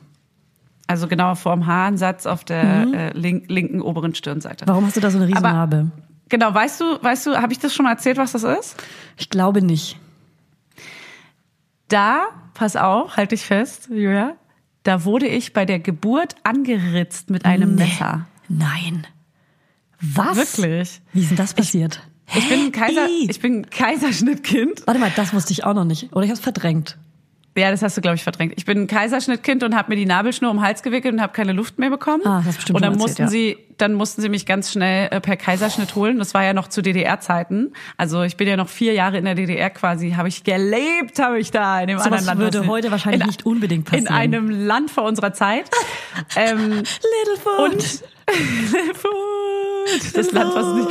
Also genau vorm Haaransatz auf der äh, link, linken oberen Stirnseite. Warum hast du da so eine riesen Aber- Narbe? Genau, weißt du, weißt du, habe ich das schon mal erzählt, was das ist? Ich glaube nicht. Da, pass auf, halt dich fest, Julia, da wurde ich bei der Geburt angeritzt mit einem Nee. Messer. Nein. Was? Wirklich? Wie ist denn das passiert? Ich bin ein Kaiser, ich bin Kaiserschnittkind. Warte mal, das wusste ich auch noch nicht. Oder ich habe es verdrängt. Ja, das hast du, glaube ich, verdrängt. Ich bin ein Kaiserschnittkind und habe mir die Nabelschnur um den Hals gewickelt und habe keine Luft mehr bekommen. Ah, das bestimmt und dann schon mussten erzählt, sie, dann mussten sie mich ganz schnell äh, per Kaiserschnitt holen. Das war ja noch zu DDR-Zeiten. Also ich bin ja noch vier Jahre in der DDR quasi, habe ich gelebt, habe ich da in dem Sowas anderen Land. würde was- heute wahrscheinlich in, nicht unbedingt passieren. In einem Land vor unserer Zeit. [LAUGHS] ähm, Littlefoot. und [LAUGHS] Food. Das Land, was nicht,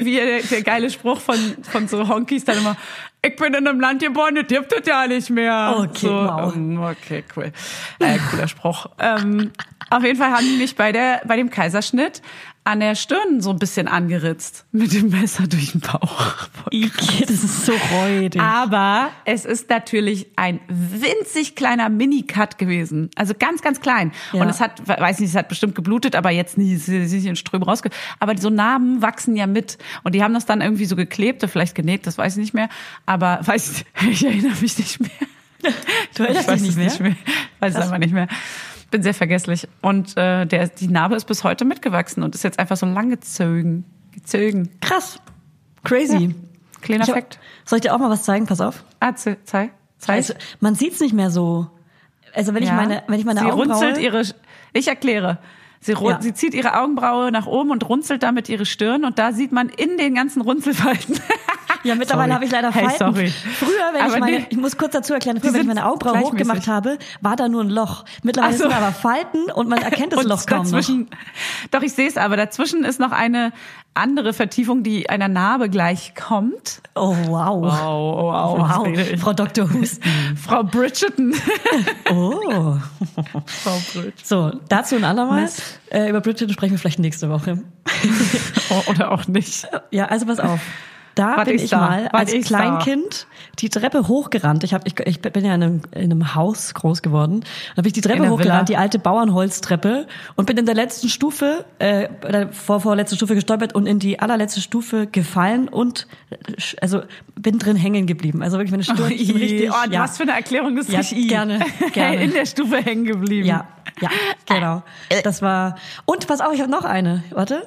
wie, wie der, der geile Spruch von, von so Honkys dann immer, ich bin in einem Land geboren, das gibt es ja nicht mehr. Okay, so, wow. ähm, okay, cool. Äh, cooler Spruch. ähm, auf jeden Fall haben die mich bei der, bei dem Kaiserschnitt an der Stirn so ein bisschen angeritzt. Mit dem Messer durch den Bauch. [LAUGHS] Ike, das ist so räudig. Aber es ist natürlich ein winzig kleiner Mini-Cut gewesen. Also ganz, ganz klein. Ja. Und es hat, weiß nicht, es hat bestimmt geblutet, aber jetzt nie, es ist nicht in Strömen rausge... Aber so Narben wachsen ja mit. Und die haben das dann irgendwie so geklebt oder vielleicht genäht, das weiß ich nicht mehr. Aber [LAUGHS] weiß ich, ich erinnere mich nicht mehr. Du erinnerst ich weiß dich es nicht mehr? nicht mehr. Weiß es einfach nicht mehr. Bin sehr vergesslich. Und äh, der, die Narbe ist bis heute mitgewachsen und ist jetzt einfach so lang gezogen. Gezogen. Krass. Crazy. Kleiner Ich Fakt. Soll ich dir auch mal was zeigen? Pass auf. Ah, ze- zeig. Zeig. Also, man sieht's nicht mehr so. Also wenn ich Ja. meine, wenn ich meine Sie Augenbraue... runzelt ihre. Ich erkläre. Sie, Ja. sie zieht ihre Augenbraue nach oben und runzelt damit ihre Stirn und da sieht man in den ganzen Runzelfalten. [LAUGHS] Ja, mittlerweile habe ich leider Hey, Falten. sorry. Früher, wenn Aber ich meine, nee. ich muss kurz dazu erklären, früher, wenn ich meine Augenbraue hochgemacht habe, war da nur ein Loch. Mittlerweile so. sind aber Falten und man erkennt das und Loch kaum noch. Doch, ich sehe es, aber dazwischen ist noch eine andere Vertiefung, die einer Narbe gleich kommt. Oh, wow. Wow, wow, Wow, Frau Dr. Husten. [LAUGHS] Frau Bridgerton. [LAUGHS] Oh. [LAUGHS] Frau Bridgerton. So, dazu ein andermal. Äh, über Bridget sprechen wir vielleicht nächste Woche. Oder auch nicht. Ja, also pass auf. Da Wart bin ich da? mal Wart als ich da? Kleinkind die Treppe hochgerannt. Ich, hab, ich, ich bin ja in einem, in einem Haus groß geworden. Da bin ich die Treppe hochgerannt, die alte Bauernholztreppe und bin in der letzten Stufe, äh, vor vorletzten Stufe gestolpert und in die allerletzte Stufe gefallen und äh, also bin drin hängen geblieben. Also wirklich meine Stirn ich bin richtig. oh, ja. was für eine Erklärung ist Ja, richtig. gerne, [LAUGHS] gerne. In der Stufe hängen geblieben. Ja, ja, genau. Das war. Und pass auf, ich habe noch eine. Warte.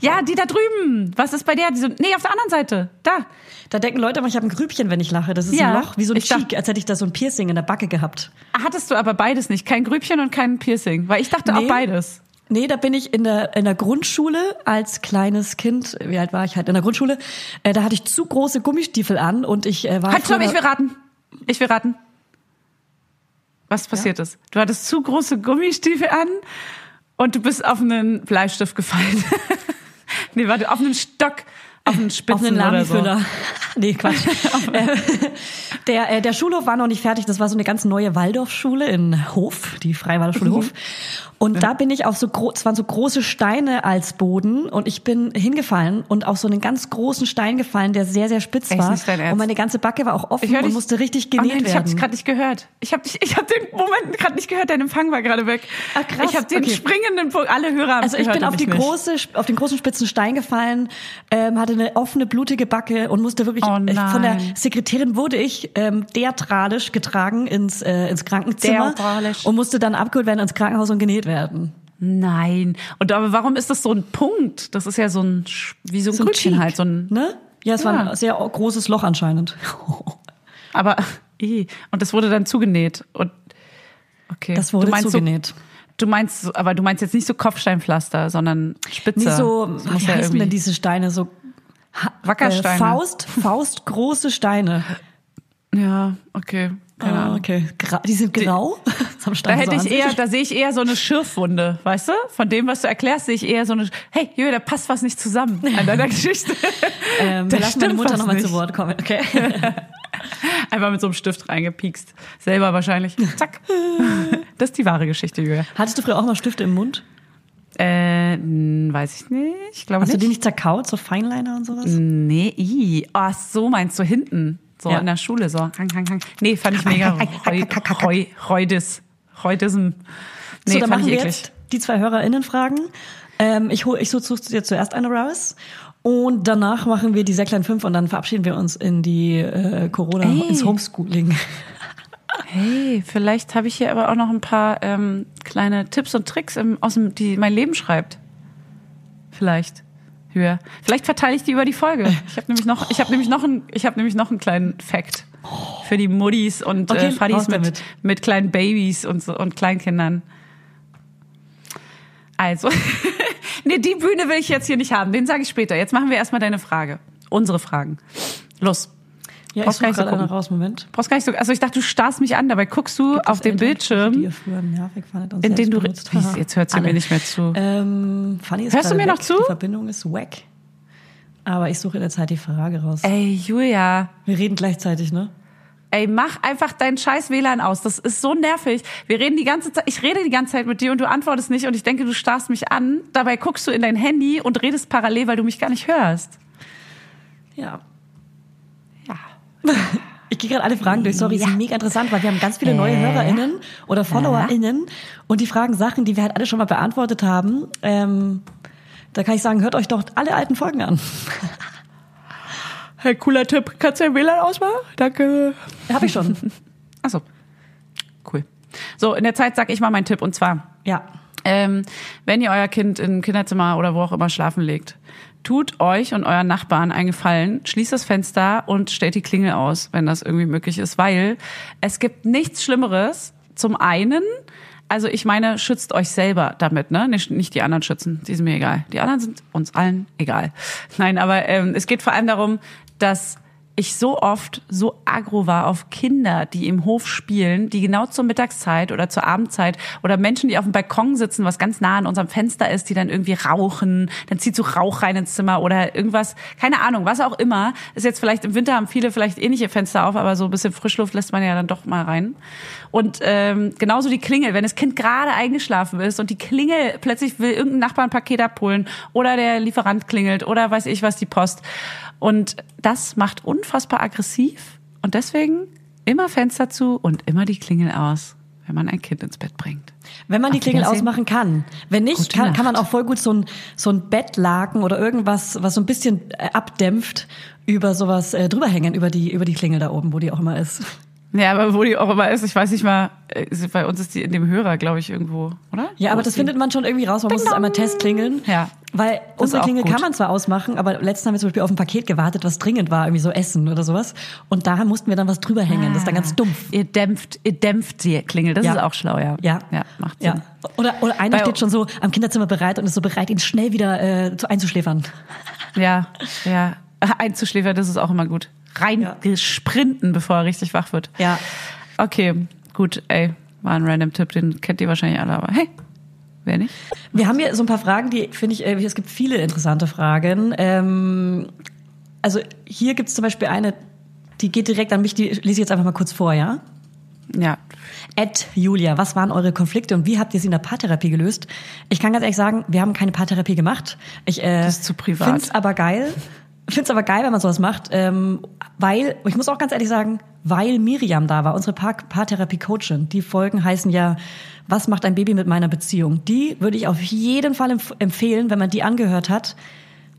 Ja, die da drüben. Was ist bei der? Die so, nee, auf der anderen Seite. Da. Da denken Leute immer, ich habe ein Grübchen, wenn ich lache. Das ist Ja, ein Loch, wie so ein ich Cheek, als hätte ich da so ein Piercing in der Backe gehabt. Hattest du aber beides nicht. Kein Grübchen und kein Piercing. Weil ich dachte auch Nee. beides. Nee, da bin ich in der, in der Grundschule als kleines Kind, wie alt war ich halt in der Grundschule, äh, da hatte ich zu große Gummistiefel an und ich äh, war Halt, stopp, ich will raten. Ich will raten. Was passiert ist? Du hattest zu große Gummistiefel an und du bist auf einen Bleistift gefallen. [LAUGHS] nee, warte, auf einen Stock, auf einen Spitzen auf einen oder so. [LAUGHS] Nee, Quatsch. [LAUGHS] Der, äh, der Schulhof war noch nicht fertig. Das war so eine ganz neue Waldorfschule in Hof, die Freie Waldorfschule Mhm. Hof. Und da bin ich auf so groß, es waren so große Steine als Boden und ich bin hingefallen und auf so einen ganz großen Stein gefallen, der sehr, sehr spitz Echt war. nicht dein Ernst? Und meine ganze Backe war auch offen hör und dich- musste richtig Oh genäht nein, ich habe werden. gerade nicht gehört. Ich habe ich hab den Moment gerade nicht gehört. Dein Empfang war gerade weg. Ah, krass, Ich habe den okay. springenden Punkt. Alle Hörer haben Also ich gehört bin auf die ich große, auf den großen spitzen Stein gefallen, ähm, hatte eine offene blutige Backe und musste wirklich Oh von der. Sekretärin wurde ich ähm, theatralisch getragen ins äh, ins Krankenzimmer Theatralisch. und musste dann abgeholt werden ins Krankenhaus und genäht werden. Nein. Und aber warum ist das so ein Punkt? Das ist ja so ein wie so ein So Cheek, halt, so ein ne? Ja, es war Ja. ein sehr großes Loch anscheinend. [LAUGHS] Aber ih, und das wurde dann zugenäht und okay. Das wurde du meinst zugenäht. So, du meinst, aber du meinst jetzt nicht so Kopfsteinpflaster, sondern Spitze. Nicht so, wie ja heißen denn diese Steine so Ha- Wackersteine. Äh, Faust, Faust große Steine. Ja, okay. Keine Ah, Ahnung. okay. Gra die sind grau. [LAUGHS] Haben Da hätte so ich sich. eher, da sehe ich eher so eine Schürfwunde, weißt du? Von dem, was du erklärst, sehe ich eher so eine. Hey, Julia, da passt was nicht zusammen an [LAUGHS] deiner Geschichte. ähm, wir lassen meine Mutter nochmal zu Wort kommen. Okay. [LAUGHS] Einfach mit so einem Stift reingepiekst. Selber wahrscheinlich. Zack. Das ist die wahre Geschichte, Julia. Hattest du früher auch mal Stifte im Mund? Äh, weiß ich nicht. Ich glaube Hast du nicht. die nicht zerkaut, so Feinliner und sowas? Nee, i. Oh, so meinst du hinten. So Ja. in der Schule, so. Hang, hang, hang. Nee, fand ich mega. Heudis. Heudism. Nee, so, dann fand machen ich wir eklig. jetzt die zwei HörerInnen fragen. Ähm, ich hol, ich suche dir zuerst eine raus. Und danach machen wir die sehr kleinen fünf und dann verabschieden wir uns in die äh, Corona, Ey. ins Homeschooling. Hey, vielleicht habe ich hier aber auch noch ein paar ähm, kleine Tipps und Tricks im, aus dem, die mein Leben schreibt. Vielleicht. Höher. Vielleicht verteile ich die über die Folge. [LAUGHS] Ich habe nämlich noch, ich habe nämlich noch einen, ich habe nämlich noch einen kleinen Fact für die Muddis und Okay, äh, raus mit, mit kleinen Babys und so und Kleinkindern. Also, [LAUGHS] nee, die Bühne will ich jetzt hier nicht haben. Den sage ich später. Jetzt machen wir erstmal deine Frage. Unsere Fragen. Los. Ja, ich suche gar nicht so gerade gucken. raus, Moment. Brauchst gar nicht so. Also ich dachte, du starrst mich an, dabei guckst du Gibt auf dem Eltern, Bildschirm. Die früher nervig fandet und In den du- benutzt? Jetzt hört sie mir nicht mehr zu. Ähm, Fanny ist Hörst du mir noch weg. zu? Die Verbindung ist wack. Aber ich suche in der Zeit die Frage raus. Ey, Julia. Wir reden gleichzeitig, ne? Ey, mach einfach deinen scheiß WLAN aus. Das ist so nervig. Wir reden die ganze Zeit, ich rede die ganze Zeit mit dir und du antwortest nicht und ich denke, du starrst mich an. Dabei guckst du in dein Handy und redest parallel, weil du mich gar nicht hörst. Ja. Ja. [LAUGHS] Ich gehe gerade alle Fragen durch. Sorry, sind mega interessant, weil wir haben ganz viele neue HörerInnen oder FollowerInnen und die fragen Sachen, die wir halt alle schon mal beantwortet haben. Ähm, da kann ich sagen, hört euch doch alle alten Folgen an. Hey, cooler Tipp. Kannst du dein WLAN ausmachen? Danke. Habe ich schon. [LAUGHS] Achso. Cool. So, in der Zeit sag ich mal meinen Tipp und zwar. Ja. Ähm, wenn ihr euer Kind im Kinderzimmer oder wo auch immer schlafen legt, tut euch und euren Nachbarn einen Gefallen, schließt das Fenster und stellt die Klingel aus, wenn das irgendwie möglich ist, weil es gibt nichts Schlimmeres. Zum einen, also ich meine, schützt euch selber damit, ne? Nicht, nicht die anderen schützen, die sind mir egal. Die anderen sind uns allen egal. Nein, aber ähm, es geht vor allem darum, dass ich so oft so aggro war auf Kinder, die im Hof spielen, die genau zur Mittagszeit oder zur Abendzeit oder Menschen, die auf dem Balkon sitzen, was ganz nah an unserem Fenster ist, die dann irgendwie rauchen, dann zieht so Rauch rein ins Zimmer oder irgendwas, keine Ahnung, was auch immer. Ist jetzt vielleicht im Winter haben viele vielleicht ähnliche Fenster auf, aber so ein bisschen Frischluft lässt man ja dann doch mal rein. Und ähm, genauso die Klingel, wenn das Kind gerade eingeschlafen ist und die Klingel plötzlich will irgendein Nachbar ein Paket abholen oder der Lieferant klingelt oder weiß ich was, die Post. Und das macht unfassbar aggressiv. Und deswegen immer Fenster zu und immer die Klingel aus, wenn man ein Kind ins Bett bringt. Wenn man die Auf Klingel Wiedersehen. ausmachen kann. Wenn nicht, kann, kann man auch voll gut so ein, so ein Bettlaken oder irgendwas, was so ein bisschen äh, abdämpft, über sowas äh, drüber hängen, über die, über die Klingel da oben, wo die auch immer ist. Ja, aber wo die auch immer ist, ich weiß nicht mal, äh, bei uns ist die in dem Hörer, glaube ich, irgendwo, oder? Ja, aber das findet man schon irgendwie raus. Man muss es einmal testklingeln. Ja. Weil unsere Klingel gut. kann man zwar ausmachen, aber letztens haben wir zum Beispiel auf ein Paket gewartet, was dringend war, irgendwie so Essen oder sowas. Und da mussten wir dann was drüber hängen. Das ist dann ganz dumpf. Ihr dämpft, ihr dämpft die Klingel, das Ja. ist auch schlau, ja. Ja. Ja, macht Sinn. Ja. Oder, oder einer Bei- steht schon so am Kinderzimmer bereit und ist so bereit, ihn schnell wieder äh, zu einzuschläfern. Ja, ja. Einzuschläfern, das ist auch immer gut. Rein Ja. bevor er richtig wach wird. Ja. Okay, gut, ey, war ein random Tipp, den kennt ihr wahrscheinlich alle, aber hey, wer nicht? Wir haben hier so ein paar Fragen, die finde ich, äh, es gibt viele interessante Fragen. Ähm, also hier gibt es zum Beispiel eine, die geht direkt an mich, die lese ich jetzt einfach mal kurz vor, ja? Ja, Ed Julia, was waren eure Konflikte und wie habt ihr sie in der Paartherapie gelöst? Ich kann ganz ehrlich sagen, wir haben keine Paartherapie gemacht. Ich äh, Das ist zu privat. Find's aber geil. Find's aber geil, wenn man sowas macht, ähm, weil ich muss auch ganz ehrlich sagen, weil Miriam da war, unsere Paar Paartherapie-Coachin. Die Folgen heißen ja, was macht ein Baby mit meiner Beziehung? Die würde ich auf jeden Fall empf empfehlen, wenn man die angehört hat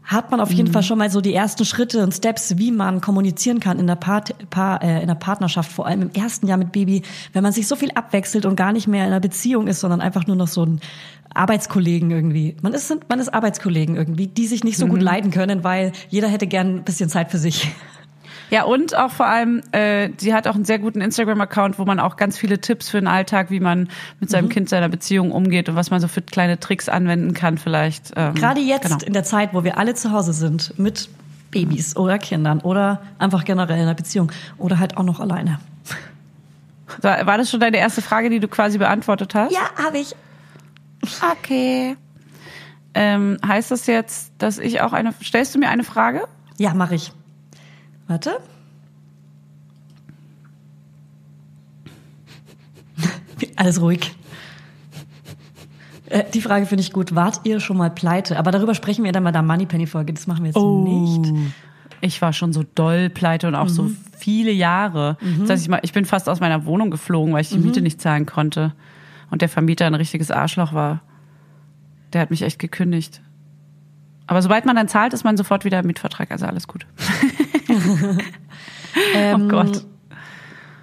hat man auf jeden Mhm. Fall schon mal so die ersten Schritte und Steps, wie man kommunizieren kann in der, Part, Paar, äh, in der Partnerschaft, vor allem im ersten Jahr mit Baby, wenn man sich so viel abwechselt und gar nicht mehr in einer Beziehung ist, sondern einfach nur noch so ein Arbeitskollegen irgendwie. Man ist, man ist Arbeitskollegen irgendwie, die sich nicht so Mhm. gut leiden können, weil jeder hätte gern ein bisschen Zeit für sich. Ja, und auch vor allem, äh, sie hat auch einen sehr guten Instagram-Account, wo man auch ganz viele Tipps für den Alltag, wie man mit seinem Kind seiner Beziehung umgeht und was man so für kleine Tricks anwenden kann vielleicht. Ähm, Gerade jetzt Genau. in der Zeit, wo wir alle zu Hause sind mit Babys oder Kindern oder einfach generell in einer Beziehung oder halt auch noch alleine. War war das schon deine erste Frage, die du quasi beantwortet hast? Ja, habe ich. Okay. Ähm, heißt das jetzt, dass ich auch eine. Stellst du mir eine Frage? Ja, mache ich. Warte. [LAUGHS] Alles ruhig. Äh, Die Frage finde ich gut. Wart ihr schon mal pleite? Aber darüber sprechen wir dann mal in der Moneypenny-Folge. Das machen wir jetzt nicht. Ich war schon so doll pleite und auch so viele Jahre. Das heißt, ich, mal, ich bin fast aus meiner Wohnung geflogen, weil ich die Miete nicht zahlen konnte. Und der Vermieter ein richtiges Arschloch war. Der hat mich echt gekündigt. Aber sobald man dann zahlt, ist man sofort wieder im Mietvertrag. Also alles gut. [LAUGHS] [LAUGHS] oh Gott.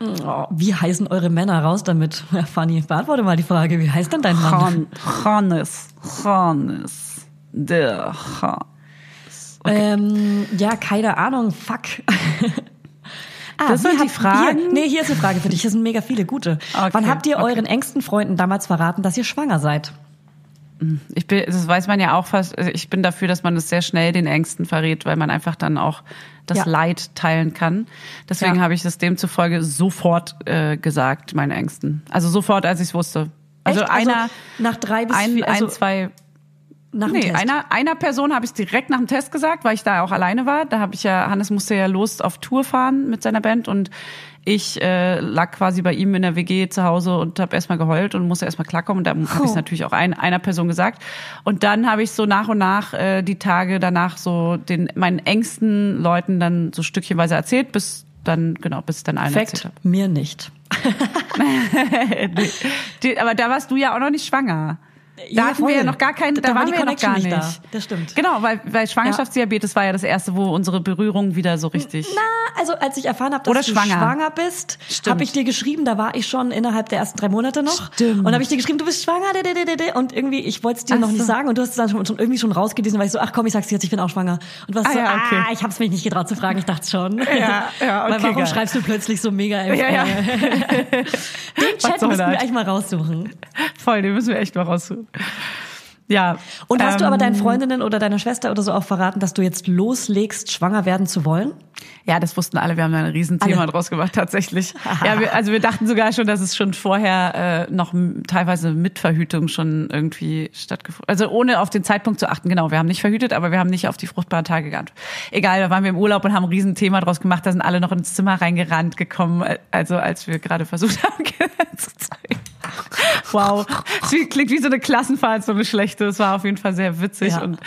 Oh, wie heißen eure Männer? Raus damit. Ja, Fanny, beantworte mal die Frage. Wie heißt denn dein Mann? Han, Hannes. Hannes. Der Han. Ähm, ja, keine Ahnung. Fuck. Ah, Das sind die Fragen? Hier, nee, hier ist eine Frage für dich. Das sind mega viele gute. Okay, Wann habt ihr okay. euren engsten Freunden damals verraten, dass ihr schwanger seid? Ich bin, das weiß man ja auch fast. also Ich bin dafür, dass man es sehr schnell den Ängsten verrät, weil man einfach dann auch das Ja. Leid teilen kann. Deswegen Ja. habe ich das demzufolge sofort äh, gesagt, meine Ängsten. Also sofort, als ich es wusste. Also Echt? einer, nach drei bis ein, vier, also ein, zwei, nach nee, Test. einer, einer Person habe ich direkt nach dem Test gesagt, weil ich da auch alleine war. Da habe ich ja, Hannes musste ja los auf Tour fahren mit seiner Band und ich äh, lag quasi bei ihm in der WG zu Hause und habe erstmal geheult und musste erstmal klarkommen. Und da habe ich es natürlich auch ein, einer Person gesagt. Und dann habe ich so nach und nach äh, die Tage danach so den meinen engsten Leuten dann so stückchenweise erzählt, bis dann, genau, bis dann allen Perfekt, erzählt mir nicht. [LAUGHS] habe. Die, aber da warst du ja auch noch nicht schwanger. Da Ja, hatten wir ja voll. noch gar keinen, Da da, war waren die wir ja noch gar nicht nicht. da. Das stimmt. Genau, weil, weil Schwangerschaftsdiabetes war ja das erste, wo unsere Berührung wieder so richtig. Na, also als ich erfahren habe, dass Oder du schwanger. schwanger bist, habe ich dir geschrieben, da war ich schon innerhalb der ersten drei Monate noch. Stimmt. Und habe ich dir geschrieben, du bist schwanger, und irgendwie, ich wollte es dir Ach noch nicht so. sagen und du hast es dann schon, schon irgendwie schon rausgelesen, weil ich so, ach komm, ich sag's dir jetzt, ich bin auch schwanger. Und was Ah so, ja, okay. ah, ich habe es mich nicht getraut zu fragen, ich dachte schon. Ja, ja, [LAUGHS] okay, Weil warum geil. schreibst du plötzlich so mega? Ja, ja. [LAUGHS] Den Chat soll müssten wir eigentlich mal raussuchen. Voll, den müssen wir echt mal raussuchen. Ja. Und hast du aber ähm, deinen Freundinnen oder deiner Schwester oder so auch verraten, dass du jetzt loslegst, schwanger werden zu wollen? Ja, das wussten alle. Wir haben da ein Riesenthema Alle. draus gemacht, tatsächlich. [LAUGHS] ja, wir, also wir dachten sogar schon, dass es schon vorher äh, noch teilweise mit Verhütung schon irgendwie stattgefunden Also ohne auf den Zeitpunkt zu achten. Genau, wir haben nicht verhütet, aber wir haben nicht auf die fruchtbaren Tage geantwortet. Egal, da waren wir im Urlaub und haben ein Riesenthema draus gemacht. Da sind alle noch ins Zimmer reingerannt gekommen, äh, also als wir gerade versucht [LAUGHS] haben, zu zeigen. [LAUGHS] Wow, es wie- klingt wie so eine Klassenfahrt, so eine schlechte. Es war auf jeden Fall sehr witzig Ja. und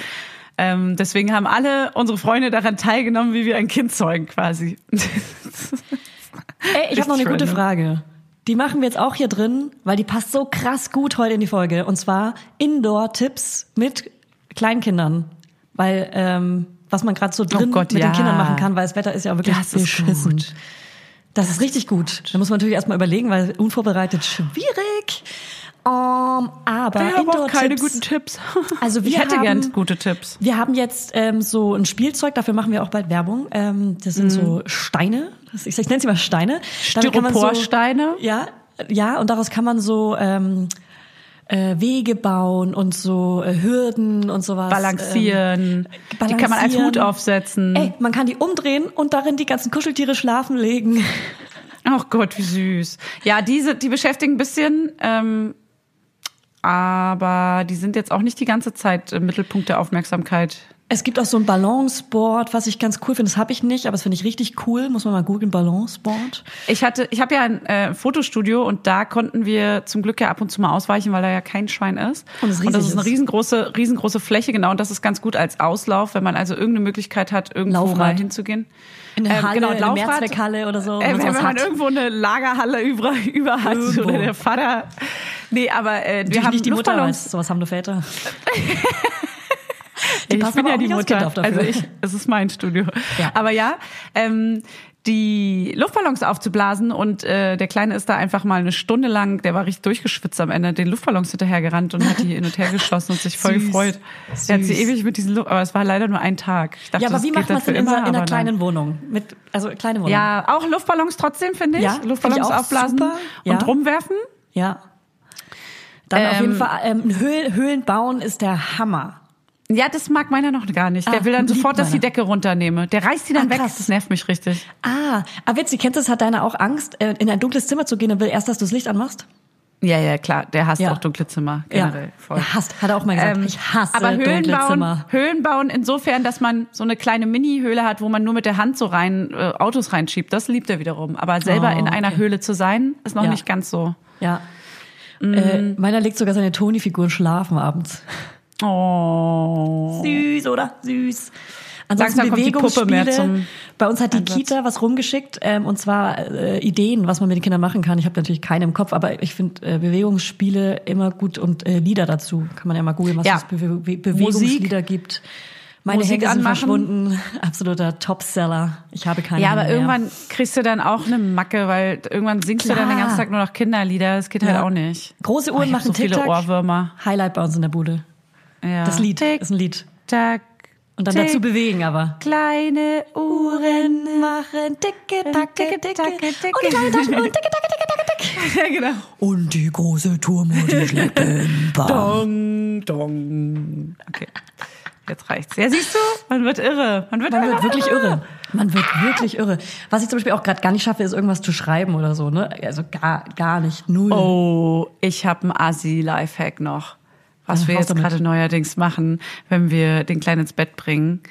ähm, deswegen haben alle unsere Freunde daran teilgenommen, wie wir ein Kind zeugen quasi. Ey, ich habe noch eine gute. Frage. Die machen wir jetzt auch hier drin, weil die passt so krass gut heute in die Folge. Und zwar Indoor-Tipps mit Kleinkindern. Weil, ähm, was man gerade so drin Oh Gott, mit ja. den Kindern machen kann, weil das Wetter ist ja auch wirklich Das ist beschissen. gut. Das ist richtig gut. Da muss man natürlich erstmal überlegen, weil unvorbereitet schwierig. Um, aber Ich habe auch keine guten Tipps. [LAUGHS] Also wir ich hätte haben, gern gute Tipps. Wir haben jetzt ähm, so ein Spielzeug, dafür machen wir auch bald Werbung. Ähm, das sind so Steine. Ich, ich nenne sie mal Steine. Styroporsteine? So, ja, ja, und daraus kann man so ähm, äh, Wege bauen und so äh, Hürden und sowas. Balancieren. Ähm, Die kann man als balancieren. Hut aufsetzen. Ey, man kann die umdrehen und darin die ganzen Kuscheltiere schlafen legen. Ach [LAUGHS] Gott, wie süß. Ja, diese, die beschäftigen ein bisschen, ähm, aber die sind jetzt auch nicht die ganze Zeit im Mittelpunkt der Aufmerksamkeit. Es gibt auch so ein Balanceboard, was ich ganz cool finde. Das habe ich nicht, aber das finde ich richtig cool. Muss man mal googeln, Balanceboard. Ich hatte, ich habe ja ein äh, Fotostudio und da konnten wir zum Glück ja ab und zu mal ausweichen, weil da ja kein Schwein ist. Und es riesig das ist eine riesengroße, riesengroße Fläche, genau. Und das ist ganz gut als Auslauf, wenn man also irgendeine Möglichkeit hat, irgendwo Laufrad. mal hinzugehen. In der Ähm, Halle, genau, in der. Mehrzweckhalle oder so. Äh, wenn man hat. irgendwo eine Lagerhalle über, [LAUGHS] über hat Irgendwo. oder der Vater. Nee, aber äh, wir haben nicht die Mutter, weil Luftballons. sowas haben nur Väter. [LAUGHS] Die ich bin ja die Mutter. Auf dafür. Also ich, es ist mein Studio. Ja. Aber ja, ähm, die Luftballons aufzublasen und äh, der Kleine ist da einfach mal eine Stunde lang, der war richtig durchgeschwitzt am Ende, den Luftballons hinterhergerannt und hat die hin und her geschossen und sich voll Süß. gefreut. Er hat sie Süß. ewig mit diesen Luft, aber es war leider nur ein Tag. Ich dachte, Ja, aber das wie macht man es dafür denn immer, in einer kleinen Wohnung? Mit, also kleine Wohnung. Ja, auch Luftballons trotzdem, finde ich. Ja, Luftballons ich auch aufblasen. Ja. und rumwerfen. Ja. Dann auf Ähm, jeden Fall, ähm, Höhlen, Höhlen bauen ist der Hammer. Ja, das mag meiner noch gar nicht. Der Ah, will dann sofort, dass ich die. Decke runternehme. Der reißt die dann Ah, weg. krass. Das nervt mich richtig. Ah, aber witzig, kennst du das? Hat deiner auch Angst, äh, in ein dunkles Zimmer zu gehen und will erst, dass du das Licht anmachst? Ja, ja, klar. Der hasst Ja. auch dunkle Zimmer Ja. generell. Voll. Er hasst, hat er auch mal gesagt. Ähm, ich hasse aber Höhlen dunkle bauen, Zimmer. Höhlen bauen insofern, dass man so eine kleine Mini-Höhle hat, wo man nur mit der Hand so rein äh, Autos reinschiebt. Das liebt er wiederum. Aber selber Oh, in einer okay. Höhle zu sein, ist noch Ja. nicht ganz so. Ja. Mm. Äh, meiner legt sogar seine Toni-Figuren schlafen abends. Oh. Süß, oder? Süß. Ansonsten Langsam kommt die Puppe mehr Bewegungsspiele. zum Bei uns hat die Einsatz. Kita was rumgeschickt, ähm, und zwar äh, Ideen, was man mit den Kindern machen kann. Ich habe natürlich keine im Kopf, aber ich finde äh, Bewegungsspiele immer gut und äh, Lieder dazu. Kann man ja mal googeln, was Ja. es Bewe Be Bewegungslieder gibt. Meine Musik Hände sind anmachen. verschwunden. [LAUGHS] Absoluter Topseller. Ich habe keine Ja, aber mehr. irgendwann kriegst du dann auch eine Macke, weil irgendwann singst du dann den Klar. ganzen Tag nur noch Kinderlieder. Das geht halt Ja. auch nicht. Große Oh, Uhren hab machen so viele TikTok. Ohrwürmer. Highlight bei uns in der Bude. Ja. Das Lied Tick, ist ein Lied. tack, Und dann tick, dazu bewegen aber. Kleine Uhren. machen dicke, dacke, dicke. Tacke, dicke. Und die kleine Taschenuhr, dicke, dacke, dicke, dacke, dicke. [LAUGHS] Ja, genau. Und die große Turmuhr, die schlägt. [LAUGHS] Dong, dong. Okay. Jetzt reicht's. Ja, siehst du? Man wird irre. Man wird, Man wird wirklich irre. Man wird wirklich irre. Was ich zum Beispiel auch gerade gar nicht schaffe, ist irgendwas zu schreiben oder so, ne? Also gar, gar nicht. Null. Oh, ich habe einen Assi-Lifehack noch. Was wir jetzt gerade neuerdings machen, wenn wir den Kleinen ins Bett bringen,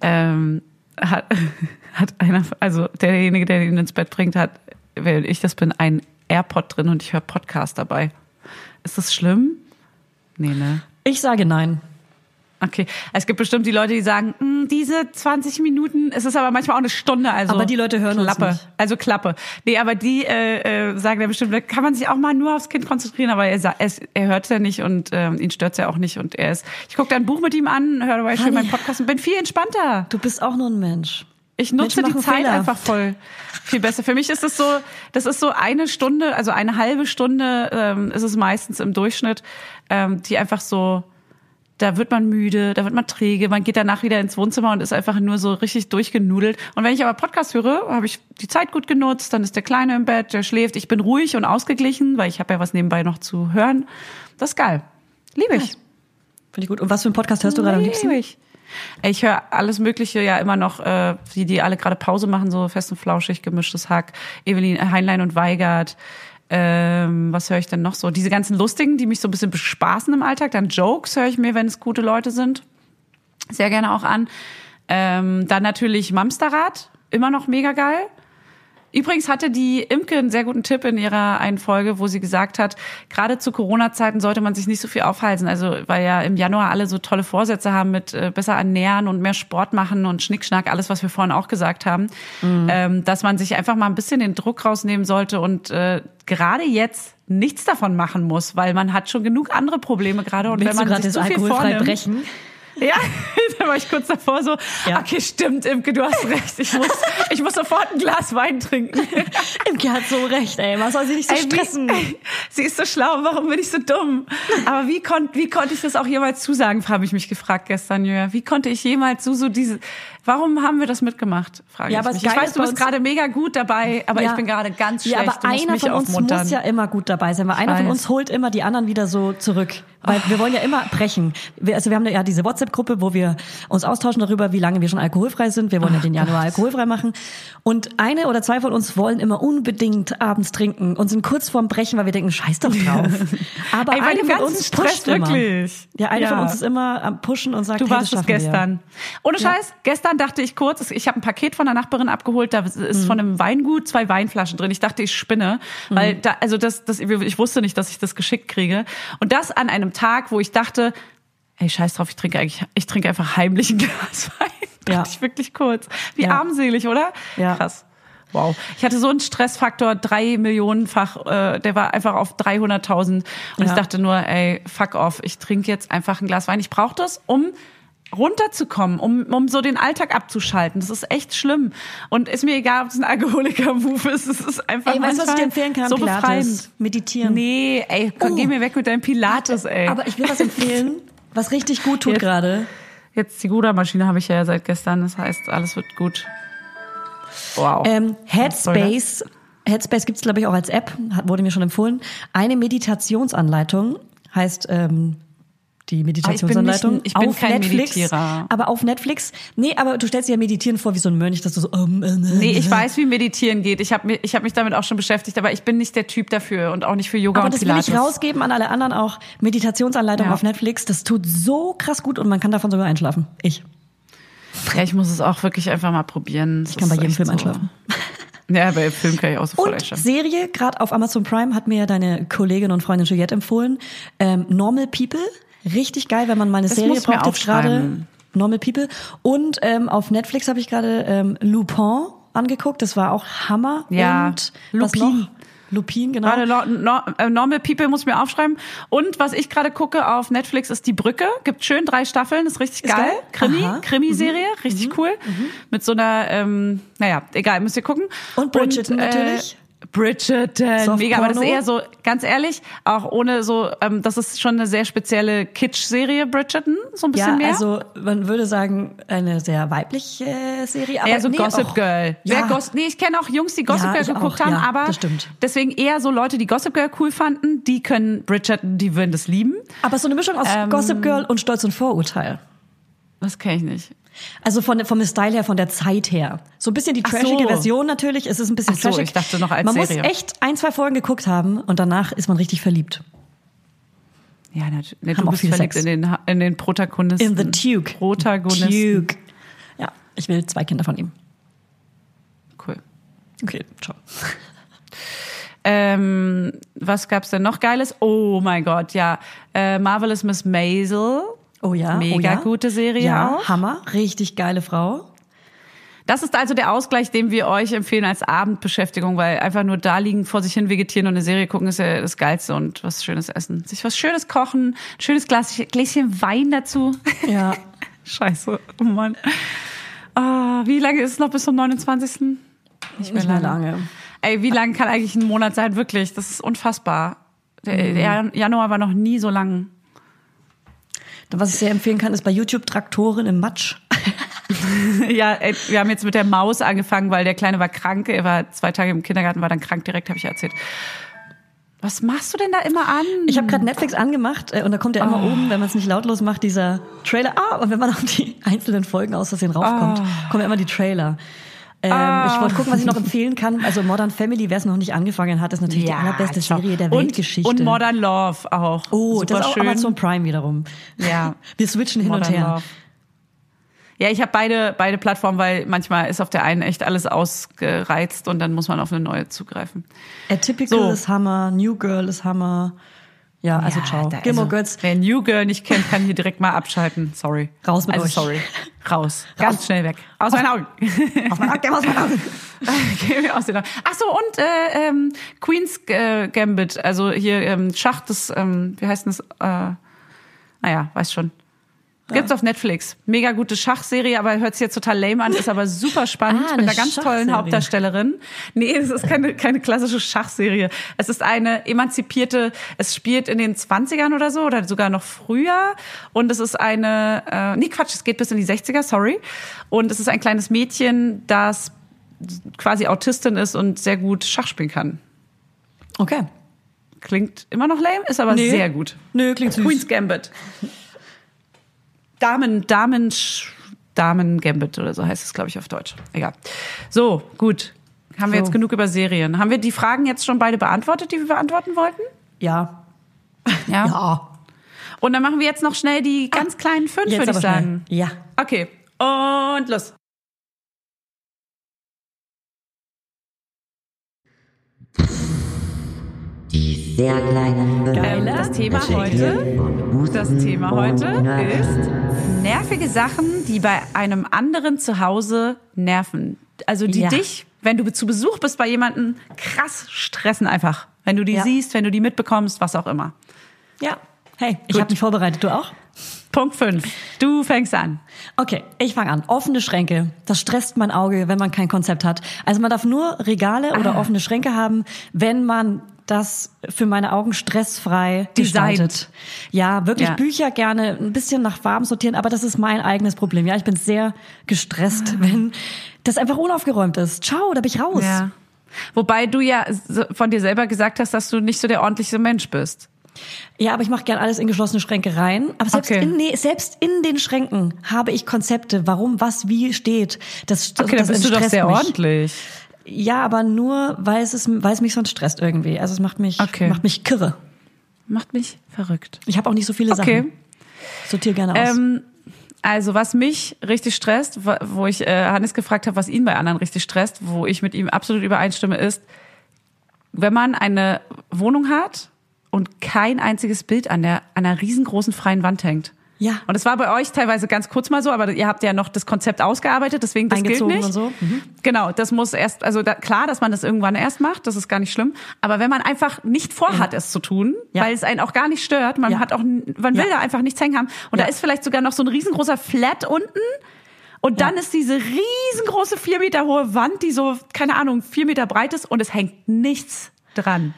ähm, hat, [LAUGHS] hat einer, also derjenige, der ihn ins Bett bringt, hat, wenn ich das bin, ein AirPod drin und ich höre Podcast dabei. Ist das schlimm? Nee, ne? Ich sage nein. Okay. Es gibt bestimmt die Leute, die sagen, "Mm, diese 20 Minuten, es ist aber manchmal auch eine Stunde, also. Aber die Leute hören uns Klappe. nicht. Also Klappe. Nee, aber die äh, äh, sagen ja bestimmt, da kann man sich auch mal nur aufs Kind konzentrieren, aber er, es, er hört ja nicht und ähm, ihn stört's ja auch nicht und er ist. Ich gucke ein Buch mit ihm an, höre dabei schön meinen Podcast und bin viel entspannter. Du bist auch nur ein Mensch. Ich nutze Menschen die Zeit Fehler. einfach voll viel besser. Für mich ist es so, das ist so eine Stunde, also eine halbe Stunde ähm, ist es meistens im Durchschnitt, ähm, die einfach so da wird man müde, da wird man träge, man geht danach wieder ins Wohnzimmer und ist einfach nur so richtig durchgenudelt. Und wenn ich aber Podcast höre, habe ich die Zeit gut genutzt, dann ist der Kleine im Bett, der schläft, ich bin ruhig und ausgeglichen, weil ich habe ja was nebenbei noch zu hören. Das ist geil. Liebe ich. Finde ich gut. Und was für einen Podcast hörst du gerade am liebsten? Ich. Ich höre alles Mögliche ja immer noch, äh, die, die alle gerade Pause machen, so fest und flauschig, gemischtes Hack, Evelyn Heinlein und Weigert. Ähm, was höre ich denn noch so? Diese ganzen lustigen, die mich so ein bisschen bespaßen im Alltag. Dann Jokes höre ich mir, wenn es gute Leute sind. Sehr gerne auch an. Ähm, dann natürlich Mamsterrad, immer noch mega geil. Übrigens hatte die Imke einen sehr guten Tipp in ihrer einen Folge, wo sie gesagt hat, gerade zu Corona-Zeiten sollte man sich nicht so viel aufhalten. Also weil ja im Januar alle so tolle Vorsätze haben mit äh, besser ernähren und mehr Sport machen und Schnickschnack, alles, was wir vorhin auch gesagt haben, ähm, dass man sich einfach mal ein bisschen den Druck rausnehmen sollte und äh, gerade jetzt nichts davon machen muss, weil man hat schon genug andere Probleme gerade und Willst wenn man sich zu viel alkoholfrei vornimmt, brechen? Ja, [LAUGHS] da war ich kurz davor so, Ja. okay, stimmt, Imke, du hast recht. Ich muss, ich muss sofort ein Glas Wein trinken. [LAUGHS] Imke hat so recht, ey. Man soll sie nicht so Ey, stressen. Wie, [LAUGHS] sie ist so schlau, warum bin ich so dumm? Aber wie, kon, wie konnte ich das auch jemals zusagen, habe ich mich gefragt gestern, Jörg. Wie konnte ich jemals so, so diese, warum haben wir das mitgemacht, frage Ja, ich aber mich. das Ich weiß, du bist gerade mega gut dabei, aber Ja. ich bin gerade ganz schlecht. Ja, aber einer von uns aufmuntern. muss ja immer gut dabei sein, weil einer von uns holt immer die anderen wieder so zurück. Weil wir wollen ja immer brechen. Wir, also wir haben ja diese WhatsApp-Gruppe, wo wir uns austauschen darüber, wie lange wir schon alkoholfrei sind. Wir wollen ja den Januar alkoholfrei machen. Und eine oder zwei von uns wollen immer unbedingt abends trinken und sind kurz vorm Brechen, weil wir denken, scheiß doch drauf. [LAUGHS] Aber Ey, eine von uns pusht immer. wirklich. Ja, eine Ja. von uns ist immer am Pushen und sagt, Du hey, warst das es schaffen wir. gestern. Ohne Scheiß, gestern dachte ich kurz, ich habe ein Paket von der Nachbarin abgeholt, da Mhm. ist von einem Weingut zwei Weinflaschen drin. Ich dachte, ich spinne, Mhm. weil da, also das, das, ich wusste nicht, dass ich das geschickt kriege. Und das an einem Tag, wo ich dachte, ey, scheiß drauf, ich trinke eigentlich, ich trinke einfach heimlich ein [LAUGHS] Glas Wein. Ja. Dachte ich wirklich kurz. Wie Ja. armselig, oder? Ja. Krass. Wow. Ich hatte so einen Stressfaktor, drei Millionenfach, äh, der war einfach auf 300.000. Und ich Ja. dachte nur, ey, fuck off, ich trinke jetzt einfach ein Glas Wein. Ich brauche das, um runterzukommen, um, um so den Alltag abzuschalten. Das ist echt schlimm. Und ist mir egal, ob es ein Alkoholiker-Move ist. Es ist einfach Ey, weißt was ich dir empfehlen kann? So Pilates. befreiend. Meditieren. Nee, ey, komm, Oh. geh mir weg mit deinem Pilates, ey. Aber ich will was empfehlen, [LAUGHS] was richtig gut tut gerade. Jetzt die Guda-Maschine habe ich ja seit gestern. Das heißt, alles wird gut. Wow. Ähm? Headspace, Headspace gibt's glaube ich auch als App, hat, wurde mir schon empfohlen. Eine Meditationsanleitung heißt ähm, die Meditationsanleitung ich bin auf kein Netflix. Meditierer. Aber auf Netflix. Nee, aber du stellst dir ja Meditieren vor wie so ein Mönch, dass du so. Ähm, äh, Nee, ich weiß, wie Meditieren geht. Ich habe mich, ich hab mich damit auch schon beschäftigt, aber ich bin nicht der Typ dafür und auch nicht für Yoga Aber und das will Pilates. ich rausgeben an alle anderen auch. Meditationsanleitung Ja. auf Netflix, das tut so krass gut und man kann davon sogar einschlafen. Ich. Ja, ich muss es auch wirklich einfach mal probieren. Ich kann bei jedem Film einschlafen. [LAUGHS] Ja, bei Film kann ich auch sofort Und einschlafen. Serie, gerade auf Amazon Prime, hat mir ja deine Kollegin und Freundin Juliette empfohlen. Ähm, Normal People. Richtig geil, wenn man mal eine Das Serie braucht jetzt gerade. Normal People. Und ähm, auf Netflix habe ich gerade ähm, Lupin angeguckt. Das war auch Hammer. Ja, Und Lupin. Lupin, genau. Warte, no, no, äh, Normal People muss ich mir aufschreiben. Und was ich gerade gucke auf Netflix ist Die Brücke. Gibt schön drei Staffeln, ist richtig Ist geil. geil? Krimi, Aha. Krimiserie, richtig cool. Mit so einer, ähm, naja, egal, müsst ihr gucken. Und Bridgerton äh, natürlich. Bridgerton, Soft mega, aber das ist eher so, ganz ehrlich, auch ohne so, ähm, das ist schon eine sehr spezielle Kitsch-Serie, Bridgerton, so ein bisschen ja, mehr. also man würde sagen, eine sehr weibliche äh, Serie. Aber eher so nee, Gossip auch- Girl. Ja. Wer Goss nee, ich kenne auch Jungs, die Gossip Ja, Girl geguckt auch, haben, ja, aber das stimmt. deswegen eher so Leute, die Gossip Girl cool fanden, die können Bridgerton, die würden das lieben. Aber so eine Mischung aus Ähm, Gossip Girl und Stolz und Vorurteil. Das kenne ich nicht. Also von, vom Style her, von der Zeit her. So ein bisschen die trashige so. Version natürlich. Es ist ein bisschen Ach so, trashig. ich dachte noch als man Serie. muss echt ein, zwei Folgen geguckt haben und danach ist man richtig verliebt. Ja, natürlich. Nee, du bist verliebt Sex. in den, in den Protagonisten. In the Duke. Protagonisten. Duke. Ja, ich will zwei Kinder von ihm. Cool. Okay, ciao. Ähm, was gab's denn noch Geiles? Oh mein Gott, ja. Äh, Marvelous Miss Maisel. Oh ja. Mega oh ja. gute Serie Ja, auch. Hammer. Richtig geile Frau. Das ist also der Ausgleich, den wir euch empfehlen als Abendbeschäftigung, weil einfach nur da liegen, vor sich hin vegetieren und eine Serie gucken ist ja das Geilste und was Schönes essen. Sich was Schönes kochen, ein schönes Glas, Gläschen Wein dazu. Ja. [LAUGHS] Scheiße, oh Mann. Ah, wie lange ist es noch bis zum 29.? Nicht mehr lange. Ey, wie lang kann eigentlich ein Monat sein? Wirklich, das ist unfassbar. Der, der Januar war noch nie so lang. Was ich sehr empfehlen kann, ist bei YouTube Traktoren im Matsch. [LAUGHS] ja, ey, wir haben jetzt mit der Maus angefangen, weil der Kleine war krank. Er war zwei Tage im Kindergarten, war dann krank direkt, habe ich erzählt. Was machst du denn da immer an? Ich habe gerade Netflix angemacht äh, und da kommt ja immer Oh. oben, wenn man es nicht lautlos macht, dieser Trailer. Ah, und wenn man auf die [LAUGHS] einzelnen Folgen aus Versehen raufkommt, Oh. kommen ja immer die Trailer. Ähm, Ich wollte gucken, was ich noch empfehlen kann. Also Modern Family, wer es noch nicht angefangen hat, ist natürlich die allerbeste schau. Serie der und, Weltgeschichte. Und Modern Love auch. Oh, Super das ist auch schön. Amazon Prime wiederum. Ja. [LAUGHS] Wir switchen hin Modern und her. Love. Ja, ich habe beide, beide Plattformen, weil manchmal ist auf der einen echt alles ausgereizt und dann muss man auf eine neue zugreifen. Atypical So. ist Hammer, New Girl ist Hammer. Ja, also Ja, ciao. Gilmore also, Girls, Wer New Girl nicht kennt, kann hier direkt mal abschalten. Sorry. Raus mit also, euch. sorry. Raus. Ganz schnell weg. Aus meinen Augen. aus meinen Augen, der aus meinen Augen. [LAUGHS] Geh mir aus den Augen. Ach so, und äh, ähm, Queen's äh, Gambit, also hier ähm, Schach, das, ähm, wie heißt denn das? Äh, naja, weiß schon. Gibt's auf Netflix. Mega gute Schachserie, aber hört sich jetzt total lame an, ist aber super spannend Ah, mit eine einer ganz tollen. Hauptdarstellerin. Nee, es ist keine, keine klassische Schachserie. Es ist eine emanzipierte, es spielt in den 20ern oder so oder sogar noch früher und es ist eine, äh, nee Quatsch, es geht bis in die 60er, sorry. Und es ist ein kleines Mädchen, das quasi Autistin ist und sehr gut Schach spielen kann. Okay. Klingt immer noch lame, ist aber Nee. sehr gut. Nö, klingt süß. Queen's Gambit. Damen, Damen, Damen Gambit oder so heißt es, glaube ich, auf Deutsch. Egal. So, gut. Haben wir So. jetzt genug über Serien. Haben wir die Fragen jetzt schon beide beantwortet, die wir beantworten wollten? Ja. Ja. Ja. Und dann machen wir jetzt noch schnell die ganz kleinen fünf, würde ich aber schnell. sagen. Ja. Okay. Und los. Die sehr kleinen Ähm, das Thema heute, das Thema heute ist nervige Sachen, die bei einem anderen zu Hause nerven. Also die Ja. dich, wenn du zu Besuch bist bei jemandem, krass stressen einfach. Wenn du die Ja. siehst, wenn du die mitbekommst, was auch immer. Ja. Hey, ich Gut. habe mich vorbereitet. Du auch? Punkt 5. Du fängst an. Okay, ich fange an. Offene Schränke. Das stresst mein Auge, wenn man kein Konzept hat. Also man darf nur Regale oder offene Schränke haben, wenn man das für meine Augen stressfrei Designt. gestaltet. Ja, wirklich Ja. Bücher gerne ein bisschen nach Farben sortieren, aber das ist mein eigenes Problem. Ja, ich bin sehr gestresst, wenn das einfach unaufgeräumt ist. Ciao, da bin ich raus. Ja. Wobei du ja von dir selber gesagt hast, dass du nicht so der ordentliche Mensch bist. Ja, aber ich mache gern alles in geschlossene Schränke rein. Aber selbst, Okay. in, nee, selbst in den Schränken habe ich Konzepte, warum was wie steht. Das, Okay, das dann bist du doch sehr mich. ordentlich. Ja, aber nur, weil es, ist, weil es mich sonst stresst irgendwie. Also es macht mich, Okay. macht mich kirre. Macht mich verrückt. Ich habe auch nicht so viele Okay. Sachen. Sortiere gerne aus. Ähm, also was mich richtig stresst, wo- wo ich äh, Hannes gefragt habe, was ihn bei anderen richtig stresst, wo ich mit ihm absolut übereinstimme, ist, wenn man eine Wohnung hat und kein einziges Bild an der an einer riesengroßen freien Wand hängt. Ja. Und es war bei euch teilweise ganz kurz mal so, aber ihr habt ja noch das Konzept ausgearbeitet, deswegen das gilt Eingezogen nicht. und so. Mhm. Genau, das muss erst, also da, klar, dass man das irgendwann erst macht, das ist gar nicht schlimm. Aber wenn man einfach nicht vorhat, es zu tun, Ja. weil es einen auch gar nicht stört, man Ja. hat auch, man will Ja. da einfach nichts hängen haben. Und Ja. da ist vielleicht sogar noch so ein riesengroßer Flat unten. Und dann Ja. ist diese riesengroße vier Meter hohe Wand, die so, keine Ahnung, vier Meter breit ist und es hängt nichts dran.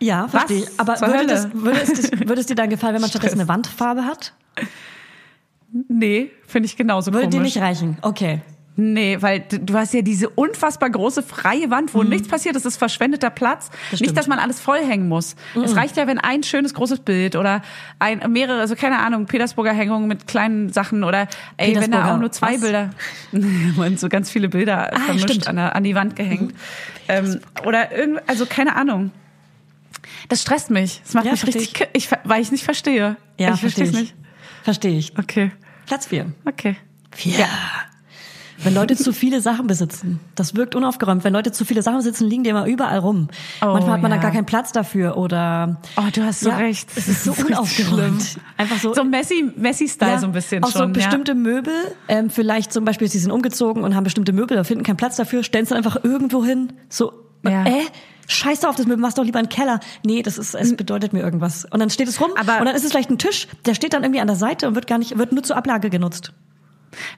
Ja, verstehe ich. Aber würde, das, würde, es, das- würde es dir dann gefallen, wenn man [LAUGHS] stattdessen eine Wandfarbe hat? Nee, finde ich genauso Würde komisch. dir nicht reichen? Okay. Nee, weil du hast ja diese unfassbar große freie Wand, wo nichts passiert. Das ist verschwendeter Platz. Mhm. Das nicht, dass man alles vollhängen muss. Es reicht ja, wenn ein schönes großes Bild oder ein mehrere, also keine Ahnung, Petersburger Hängung mit kleinen Sachen oder ey, wenn da auch nur zwei was? Bilder, [LAUGHS] man so ganz viele Bilder vermischt stimmt. an, der, an die Wand gehängt. Ähm, oder irgend, also keine Ahnung. Das stresst mich. Das macht Ja, mich richtig, ich, ver- weil ich nicht verstehe. Ja, ich verstehe ich. nicht. Verstehe ich. Okay, Platz vier. okay. Vier. Wenn Leute zu viele Sachen besitzen, das wirkt unaufgeräumt. Wenn Leute zu viele Sachen besitzen, liegen die immer überall rum. Oh, Manchmal hat man ja. dann gar keinen Platz dafür oder. Oh, du hast so Ja, recht. Es ist so richtig unaufgeräumt. schlimm. Einfach so. So Messi, Messi-Style so ein bisschen auch schon. so bestimmte Möbel, ähm, vielleicht zum Beispiel, sie sind umgezogen und haben bestimmte Möbel, da finden keinen Platz dafür, stellen es dann einfach irgendwo hin. So, Ja. äh, scheiß auf das Möbel, mach's doch lieber einen Keller. Nee, das ist, es bedeutet mir irgendwas. Und dann steht es rum Aber- und dann ist es vielleicht ein Tisch, der steht dann irgendwie an der Seite und wird gar nicht, wird nur zur Ablage genutzt.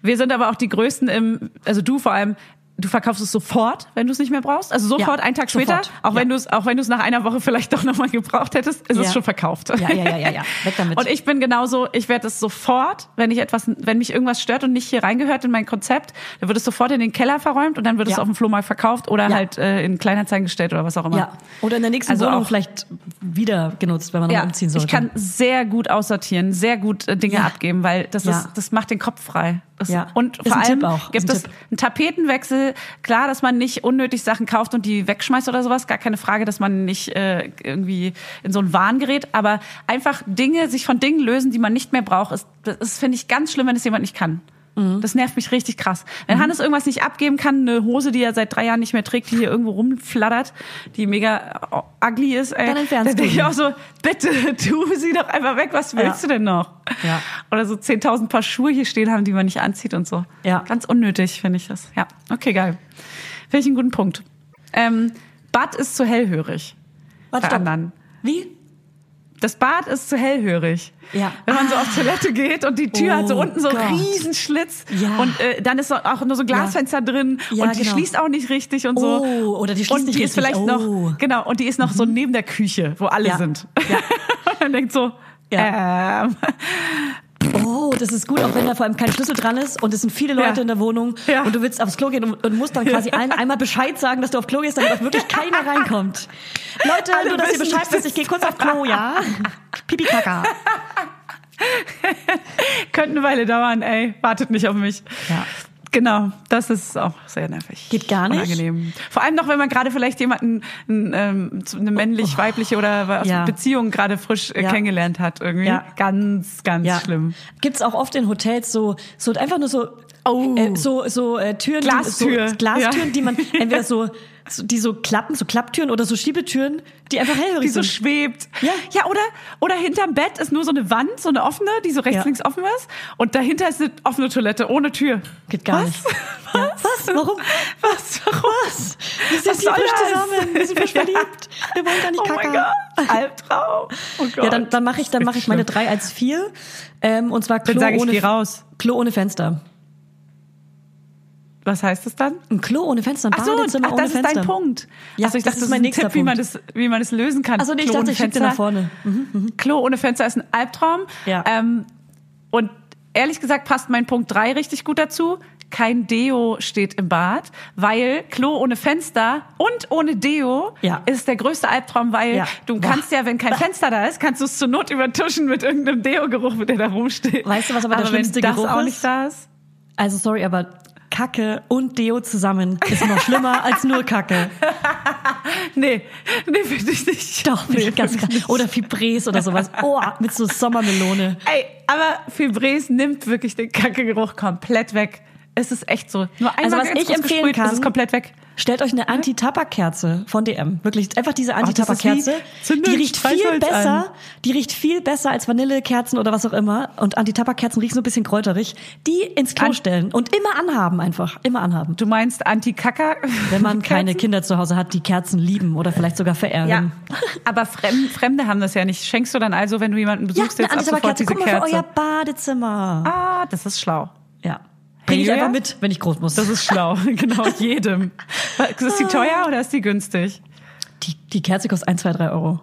Wir sind aber auch die Größten im, also du vor allem, du verkaufst es sofort, wenn du es nicht mehr brauchst. Also sofort, Ja, einen Tag später, sofort. auch wenn Ja. du es, auch wenn du es nach einer Woche vielleicht doch nochmal gebraucht hättest, ist es Ja. schon verkauft. Ja, ja, ja, ja, ja. Weg damit. Und ich bin genauso, ich werde es sofort, wenn ich etwas, wenn mich irgendwas stört und nicht hier reingehört in mein Konzept, dann wird es sofort in den Keller verräumt und dann wird es Ja. auf dem Flohmarkt verkauft oder Ja. halt äh, in Kleinanzeigen gestellt oder was auch immer. ja. Oder in der nächsten Also Wohnung auch- vielleicht wieder genutzt, wenn man nochmal umziehen sollte. ich kann sehr gut aussortieren, sehr gut äh, Dinge Ja. abgeben, weil das Ja. ist, das macht den Kopf frei. Das, Ja. Und vor ein allem gibt ein es Tipp. einen Tapetenwechsel. Klar, dass man nicht unnötig Sachen kauft und die wegschmeißt oder sowas. Gar keine Frage, dass man nicht äh, irgendwie in so einen Wahn gerät. Aber einfach Dinge, sich von Dingen lösen, die man nicht mehr braucht, ist, das ist, finde ich, ganz schlimm, wenn es jemand nicht kann. Mhm. Das nervt mich richtig krass. Wenn Hannes irgendwas nicht abgeben kann, eine Hose, die er seit drei Jahren nicht mehr trägt, die hier irgendwo rumflattert, die mega ugly ist, ey, Dann entfernst dann denke ich auch so, bitte, [LAUGHS] tu sie doch einfach weg, was willst Ja. du denn noch? Ja. Oder so 10.000 Paar Schuhe hier stehen haben, die man nicht anzieht und so. Ja. Ganz unnötig, finde ich das. Ja, okay, geil. Finde ich einen guten Punkt. Ähm, Bad ist zu hellhörig. Warte, bei stopp. anderen. Wie? Das Bad ist zu hellhörig. Ja. Wenn man so Ah. auf Toilette geht und die Tür hat so Oh unten so einen riesen Schlitz Ja. und äh, dann ist so auch nur so ein Glasfenster drin Ja, und die genau. schließt auch nicht richtig und so. Oh, oder die schließt und nicht die ist richtig. vielleicht Oh. noch genau und die ist noch so neben der Küche, wo alle Ja. sind. Ja. [LAUGHS] man denkt so, Ja. ähm, Oh, das ist gut, auch wenn da vor allem kein Schlüssel dran ist und es sind viele Leute Ja. in der Wohnung Ja. und du willst aufs Klo gehen und, und musst dann quasi allen einmal Bescheid sagen, dass du auf Klo gehst, damit auch wirklich keiner [LAUGHS] reinkommt. Leute, Alle nur dass ihr Bescheid wisst, ich gehe kurz auf Klo, ja? [LAUGHS] Pipi Kaka. könnte eine Weile dauern, ey, wartet nicht auf mich. Ja. Genau, das ist auch sehr nervig. Geht gar nicht? Unangenehm. Vor allem noch, wenn man gerade vielleicht jemanden, ähm, eine männlich-weibliche oder was- Ja. Beziehung gerade frisch äh, Ja. kennengelernt hat irgendwie. Ja. Ganz, ganz Ja. schlimm. Gibt's auch oft in Hotels so, so einfach nur so, Oh. äh, so, so äh, Türen, Glastür. Die, so, Glastüren, die man [LAUGHS] entweder so, so, die so klappen, so Klapptüren oder so Schiebetüren, die einfach hellhörig Die so sind. schwebt. Ja. ja oder, oder hinterm Bett ist nur so eine Wand, so eine offene, die so rechts, Ja. links offen ist. Und dahinter ist eine offene Toilette ohne Tür. Geht gar Was? nicht. [LAUGHS] Ja. Was? Warum? Was? Warum? Was? Wir sind Was hier frisch zusammen, wir sind frisch [LAUGHS] verliebt. Wir wollen gar nicht Oh kacken. mein Gott. Albtraum. Oh Gott. Ja, dann, dann mache ich, dann mache ich meine drei als vier. Ähm, und zwar Klo ohne. Klo ohne Fenster. Was heißt das dann? Ein Klo ohne Fenster, ein Ach so, Badezimmer ach, ohne das ist Fenster. dein Punkt. Ja, also ich das dachte, ist das mein ist nächster Tipp, wie man, Punkt. das, wie man das lösen kann. Also nee, ich Klo dachte, ich Fenster. nach vorne. Mhm. Klo ohne Fenster ist ein Albtraum. Ja. Ähm, und ehrlich gesagt passt mein Punkt drei richtig gut dazu. Kein Deo steht im Bad, weil Klo ohne Fenster und ohne Deo Ja. ist der größte Albtraum, weil Ja. du Boah. kannst ja, wenn kein Fenster da ist, kannst du es zur Not übertuschen mit irgendeinem Deo-Geruch, der da rumsteht. Weißt du, was aber der schlimmste wenn das Geruch auch ist? nicht da ist? Also sorry, aber Kacke und Deo zusammen ist noch schlimmer [LAUGHS] als nur Kacke. Nee, nee, finde ich nicht. Doch, finde nee, ich ganz krass. Oder Fibres oder sowas. Oh, mit so Sommermelone. Ey, aber Fibres nimmt wirklich den Kackegeruch komplett weg. Es ist echt so. Nur einmal Also was ich empfehlen kann- ist es komplett weg. Stellt euch eine Anti-Tabak-Kerze von DM. Wirklich, einfach diese ist Anti-Tabak-Kerze. Die riecht viel besser. an. Die riecht viel besser als Vanillekerzen oder was auch immer. Und Anti-Tabak-Kerzen riechen so ein bisschen kräuterig. Die ins Klo An- stellen und immer anhaben einfach. Immer anhaben. Du meinst Anti-Kacker? Wenn man [LAUGHS] keine Kinder zu Hause hat, die Kerzen lieben oder vielleicht sogar verehren. Ja, aber Fremd, Fremde haben das ja nicht. Schenkst du dann also, wenn du jemanden Ja, besuchst, eine jetzt ab sofort diese Guck mal für Kerze? euer Badezimmer. Ah, das ist schlau. Ja. Bring ich einfach mit, wenn ich groß muss. Das ist schlau, [LAUGHS] genau, jedem. Ist die teuer oder ist die günstig? die, die Kerze kostet 1, 2, 3 Euro.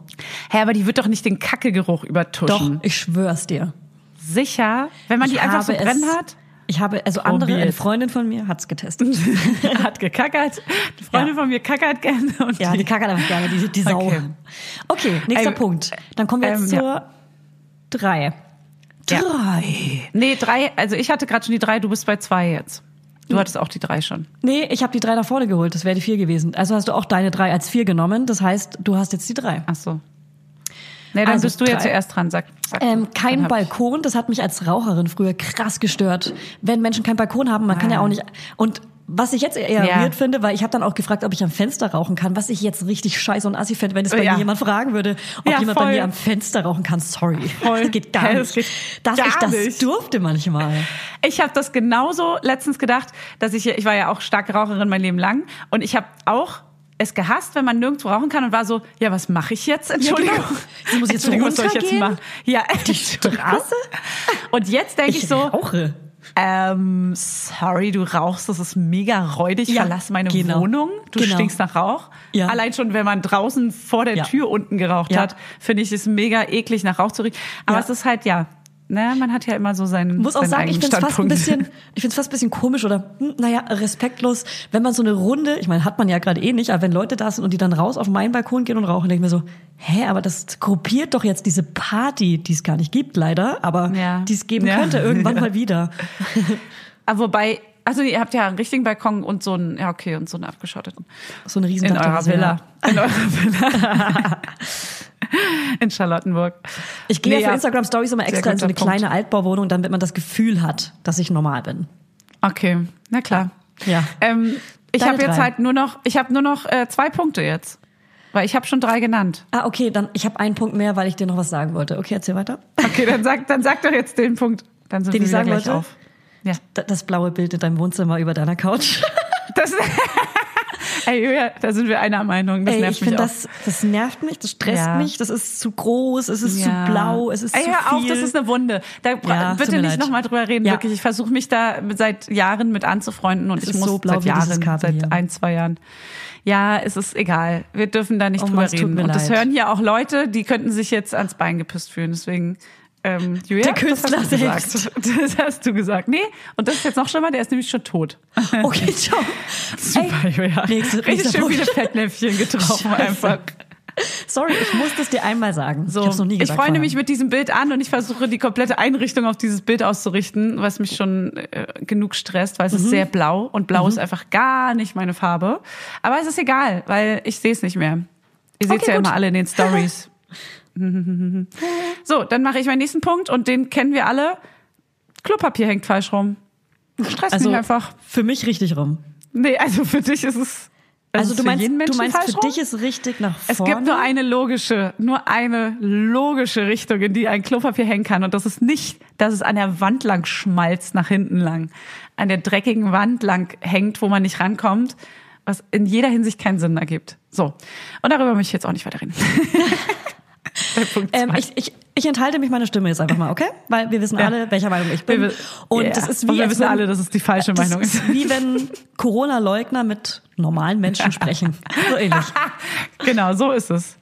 Hä, aber die wird doch nicht den Kackegeruch Doch, übertuschen. ich schwör's dir. Sicher? Wenn man die Ich einfach so brennen hat? Ich habe, also andere, eine. Freundin von mir hat's getestet. [LAUGHS] hat gekackert. Eine Freundin Ja. von mir kackert gerne. Und Ja, die kackert einfach gerne, die, die Sau. Okay. Okay, nächster Ähm, Punkt. Dann kommen wir jetzt ähm, zur ja. Drei. Ja. Nee, drei, also ich hatte gerade schon die drei, du bist bei zwei jetzt. Du hattest auch die drei schon. Nee, ich habe die drei nach vorne geholt, das wäre die vier gewesen. Also hast du auch deine drei als vier genommen, das heißt, du hast jetzt die drei. Ach so. Nee, dann Also bist du drei. zuerst dran, sag. sag Ähm, kein Balkon, das hat mich als Raucherin früher krass gestört. Wenn Menschen keinen Balkon haben, man kann ja auch nicht. Und was ich jetzt eher Ja. weird finde, weil ich habe dann auch gefragt, ob ich am Fenster rauchen kann, was ich jetzt richtig scheiße und assi fände, wenn es bei Ja. mir jemand fragen würde, ob Ja, jemand bei voll. mir am Fenster rauchen kann. Sorry. Voll. geht gar Ja, nicht. das geht Dass gar ich das nicht. durfte manchmal. Ich habe das genauso letztens gedacht, dass ich, ich war ja auch starke Raucherin mein Leben lang und ich habe auch es gehasst, wenn man nirgendwo rauchen kann und war so, ja, was mache ich jetzt? Entschuldigung. genau. Sie muss jetzt Entschuldigung, was soll ich jetzt machen? Ja, die Straße? Und jetzt denke ich, Ich so, rauche. Ähm, sorry, du rauchst, das ist mega räudig, Ja, verlass meine genau. Wohnung, du Genau. stinkst nach Rauch. Ja. Allein schon, wenn man draußen vor der Ja. Tür unten geraucht hat, finde ich es mega eklig, nach Rauch zu riechen. Aber es ist halt, ja, ne, man hat ja immer so seinen, muss auch seinen sagen, ich finde es fast ein bisschen, [LAUGHS] ich finde es fast ein bisschen komisch oder, hm, naja, respektlos, wenn man so eine Runde, ich meine, hat man ja gerade eh nicht, aber wenn Leute da sind und die dann raus auf meinen Balkon gehen und rauchen, denke ich mir so, hä, aber das gruppiert doch jetzt diese Party, die es gar nicht gibt, leider, aber Ja. die es geben Ja. könnte irgendwann Ja. [LAUGHS] mal wieder. Aber wobei, also ihr habt ja einen richtigen Balkon und so einen, ja okay, und so einen abgeschotteten. So eine riesen In eurer Villa. In eurer Villa. [LAUGHS] in Charlottenburg. Ich gehe Nee, ja für Instagram Stories immer extra in so eine Punkt. kleine Altbauwohnung, damit man das Gefühl hat, dass ich normal bin. Okay, na klar. Ja. Ähm, ich habe jetzt halt nur noch, ich habe nur noch äh, zwei Punkte jetzt. Weil ich habe schon drei genannt. Ah, okay, dann ich habe einen Punkt mehr, weil ich dir noch was sagen wollte. Okay, erzähl weiter. Okay, dann sag, dann sag doch jetzt den Punkt. Dann sind Den wir ich sagen gleich wollte? auf. Ja. Da- Das blaue Bild in deinem Wohnzimmer über deiner Couch. [LAUGHS] Das, [LAUGHS] Ey, da sind wir einer Meinung. Das Ey, nervt ich mich finde, auch. das, das nervt mich, das stresst Ja. mich, das ist zu groß, es ist Ja. zu blau, es ist Ey, zu hör auf, viel. das ist eine Wunde. Da Ja, bitte nicht nochmal drüber reden, wirklich. Ich versuche mich da seit Jahren mit anzufreunden und Es ich ist muss so blau seit Jahren, seit hier. ein, zwei Jahren. Ja, es ist egal. Wir dürfen da nicht Oh drüber Mann, reden. Und das leid. hören hier auch Leute, die könnten sich jetzt ans Bein gepisst fühlen. Deswegen, ähm, Julia, Der Künstler das hast du selbst. gesagt. Das hast du gesagt. Nee, und das ist jetzt noch schlimmer, der ist nämlich schon tot. Okay, [LAUGHS] ciao. Super, Julia. nächste- Richtig nächster schön viele Fettnäpfchen getroffen Scheiße. einfach. Sorry, ich muss das dir einmal sagen. So, ich hab's noch nie ich gesagt. freue vorher. mich mit diesem Bild an und ich versuche die komplette Einrichtung auf dieses Bild auszurichten, was mich schon äh, genug stresst, weil es Mhm. ist sehr blau und blau ist einfach gar nicht meine Farbe. Aber es ist egal, weil ich sehe es nicht mehr. Ihr seht Okay, ja gut. immer alle in den Stories. [LAUGHS] so, dann mache ich meinen nächsten Punkt und den kennen wir alle. Klopapier hängt falsch rum. Stresst Also mich einfach. für mich richtig rum. Nee, also für dich ist es. Also ist du meinst, du meinst falsch für rum? dich ist richtig nach Es vorne. gibt nur eine logische, nur eine logische Richtung, in die ein Klopapier hängen kann. Und das ist nicht, dass es an der Wand lang schmalzt nach hinten lang, an der dreckigen Wand lang hängt, wo man nicht rankommt, was in jeder Hinsicht keinen Sinn ergibt. So. Und darüber möchte ich jetzt auch nicht weiter reden. [LAUGHS] [LAUGHS] Ähm, ich, ich, ich enthalte mich meine Stimme jetzt einfach mal, okay? Weil wir wissen Ja. alle, welcher Meinung ich bin. Wir wi- und Ja. das ist wie Und wir wissen wenn, alle, dass es die falsche Meinung ist. ist. Wie wenn Corona-Leugner mit normalen Menschen sprechen. So [LAUGHS] ähnlich. genau, so ist es.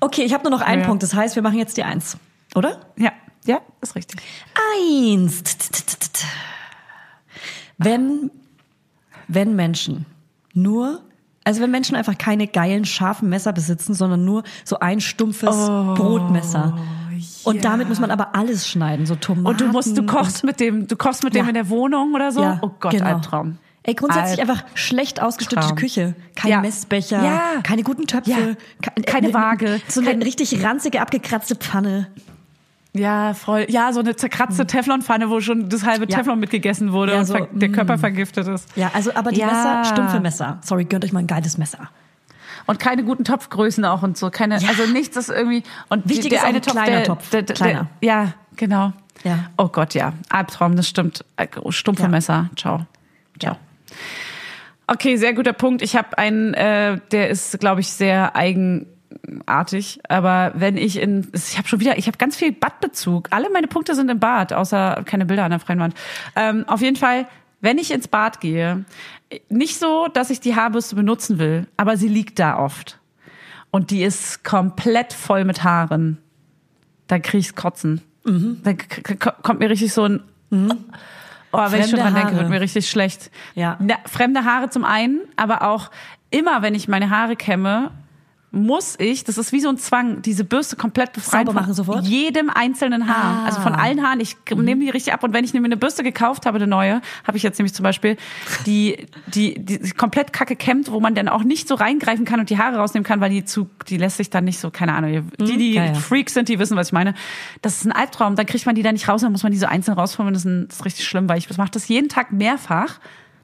Okay, ich habe nur noch einen Ja. Punkt. Das heißt, wir machen jetzt die Eins. Oder? Ja, ja, ist richtig. Eins. Wenn, wenn Menschen nur, also wenn Menschen einfach keine geilen, scharfen Messer besitzen, sondern nur so ein stumpfes Oh, Brotmesser. Und damit muss man aber alles schneiden, so Tomaten. Und du musst, du kochst mit dem, du kochst mit dem Ja. in der Wohnung oder so. Ja, oh Gott, genau. Albtraum. Ey, grundsätzlich Albtraum. einfach schlecht ausgestattete Küche. Kein Ja. Messbecher, Ja. keine guten Töpfe, Ja. ke- Keine ne- Waage. So eine Kein- richtig ranzige, abgekratzte Pfanne. Ja, voll. Ja, so eine zerkratzte Teflonpfanne, wo schon das halbe Hm. Ja. Teflon mitgegessen wurde Ja, und so, der mm. Körper vergiftet ist. Ja, also aber die Ja. Messer, stumpfe Messer. Sorry, gönnt euch mal ein geiles Messer. Und keine guten Topfgrößen auch und so. Keine, also nichts ist irgendwie. Und Wichtig die, der ist eine ein Topf, kleiner der, Topf. Der, der, Kleiner. Ja, genau. Ja. Oh Gott, ja. Albtraum, das stimmt. Äh, Stumpfe. Messer. Ciao. Ciao. Okay, sehr guter Punkt. Ich habe einen, äh, der ist, glaube ich, sehr eigenartig. Aber wenn ich in, ich habe schon wieder, ich habe ganz viel Badbezug. Alle meine Punkte sind im Bad, außer keine Bilder an der freien Wand. Ähm, auf jeden Fall, wenn ich ins Bad gehe, nicht so, dass ich die Haarbürste benutzen will, aber sie liegt da oft. Und die ist komplett voll mit Haaren. Da krieg ich's kotzen. Da k- k- kommt mir richtig so ein Oh, wenn ich schon Fremde dran denke, Haare. wird mir richtig schlecht. Ja. Na, fremde Haare zum einen, aber auch immer, wenn ich meine Haare kämme, muss ich, das ist wie so ein Zwang, diese Bürste komplett befreien Sauber von machen sofort? jedem einzelnen Haar. Ah. Mhm. Also von allen Haaren. Ich nehme die richtig ab. Und wenn ich mir eine Bürste gekauft habe, eine neue, habe ich jetzt nämlich zum Beispiel, die, die, die komplett kacke kämmt, wo man dann auch nicht so reingreifen kann und die Haare rausnehmen kann, weil die zu, die lässt sich dann nicht so, keine Ahnung. Die, die Mhm. Ja, ja. Freaks sind, die wissen, was ich meine. Das ist ein Albtraum. Dann kriegt man die da nicht raus, dann muss man die so einzeln rausholen. Das ist, ein, das ist richtig schlimm, weil ich mache das jeden Tag mehrfach.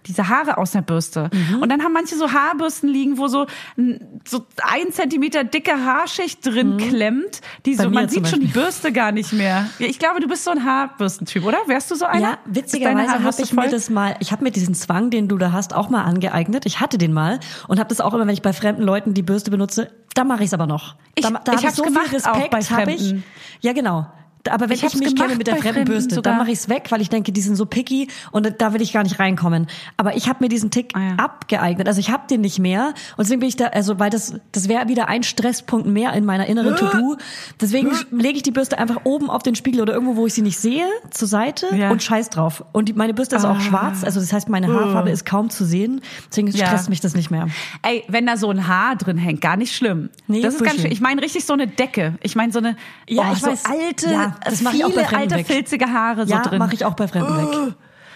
Diese Haare aus der Bürste. Mhm. Und dann haben manche so Haarbürsten liegen, wo so, ein- so ein Zentimeter dicke Haarschicht drin klemmt. Die Mhm. Bei so, mir man sieht schon die. Bürste gar nicht mehr. Ja, Ich glaube, du bist so ein Haarbürstentyp, oder? Wärst du so einer? Ja, witzigerweise habe ich mir voll? das mal, ich habe mir diesen Zwang, den du da hast, auch mal angeeignet. Ich hatte den mal und habe das auch immer, wenn ich bei fremden Leuten die Bürste benutze, da mache ich es aber noch. Ich- da, da ich hab hab's so gemacht, viel auch Respekt, bei hab ich. Ja, genau. Aber wenn Ich ich, mich kenne mit der bei fremden Fremden Bürste, sogar. dann mache ich's weg, weil ich denke, die sind so picky und da will ich gar nicht reinkommen. Aber ich habe mir diesen Tick Ah, ja. abgeeignet. Also ich habe den nicht mehr und deswegen bin ich da, also weil das das wäre wieder ein Stresspunkt mehr in meiner inneren To-Do. Deswegen lege ich die Bürste einfach oben auf den Spiegel oder irgendwo, wo ich sie nicht sehe, zur Seite Ja. und scheiß drauf. Und die, meine Bürste ist auch schwarz, also das heißt, meine Haarfarbe ist kaum zu sehen. Deswegen Ja. stresst mich das nicht mehr. Ey, wenn da so ein Haar drin hängt, gar nicht schlimm. Nee, das ist ganz schön. schön. Ich meine richtig so eine Decke. Ich meine so eine Ja, oh, ich so weiß. alte, Ja, das mach ich auch bei viele Fremden alte weg. filzige Haare so ja, drin. mache ich auch bei Fremden weg.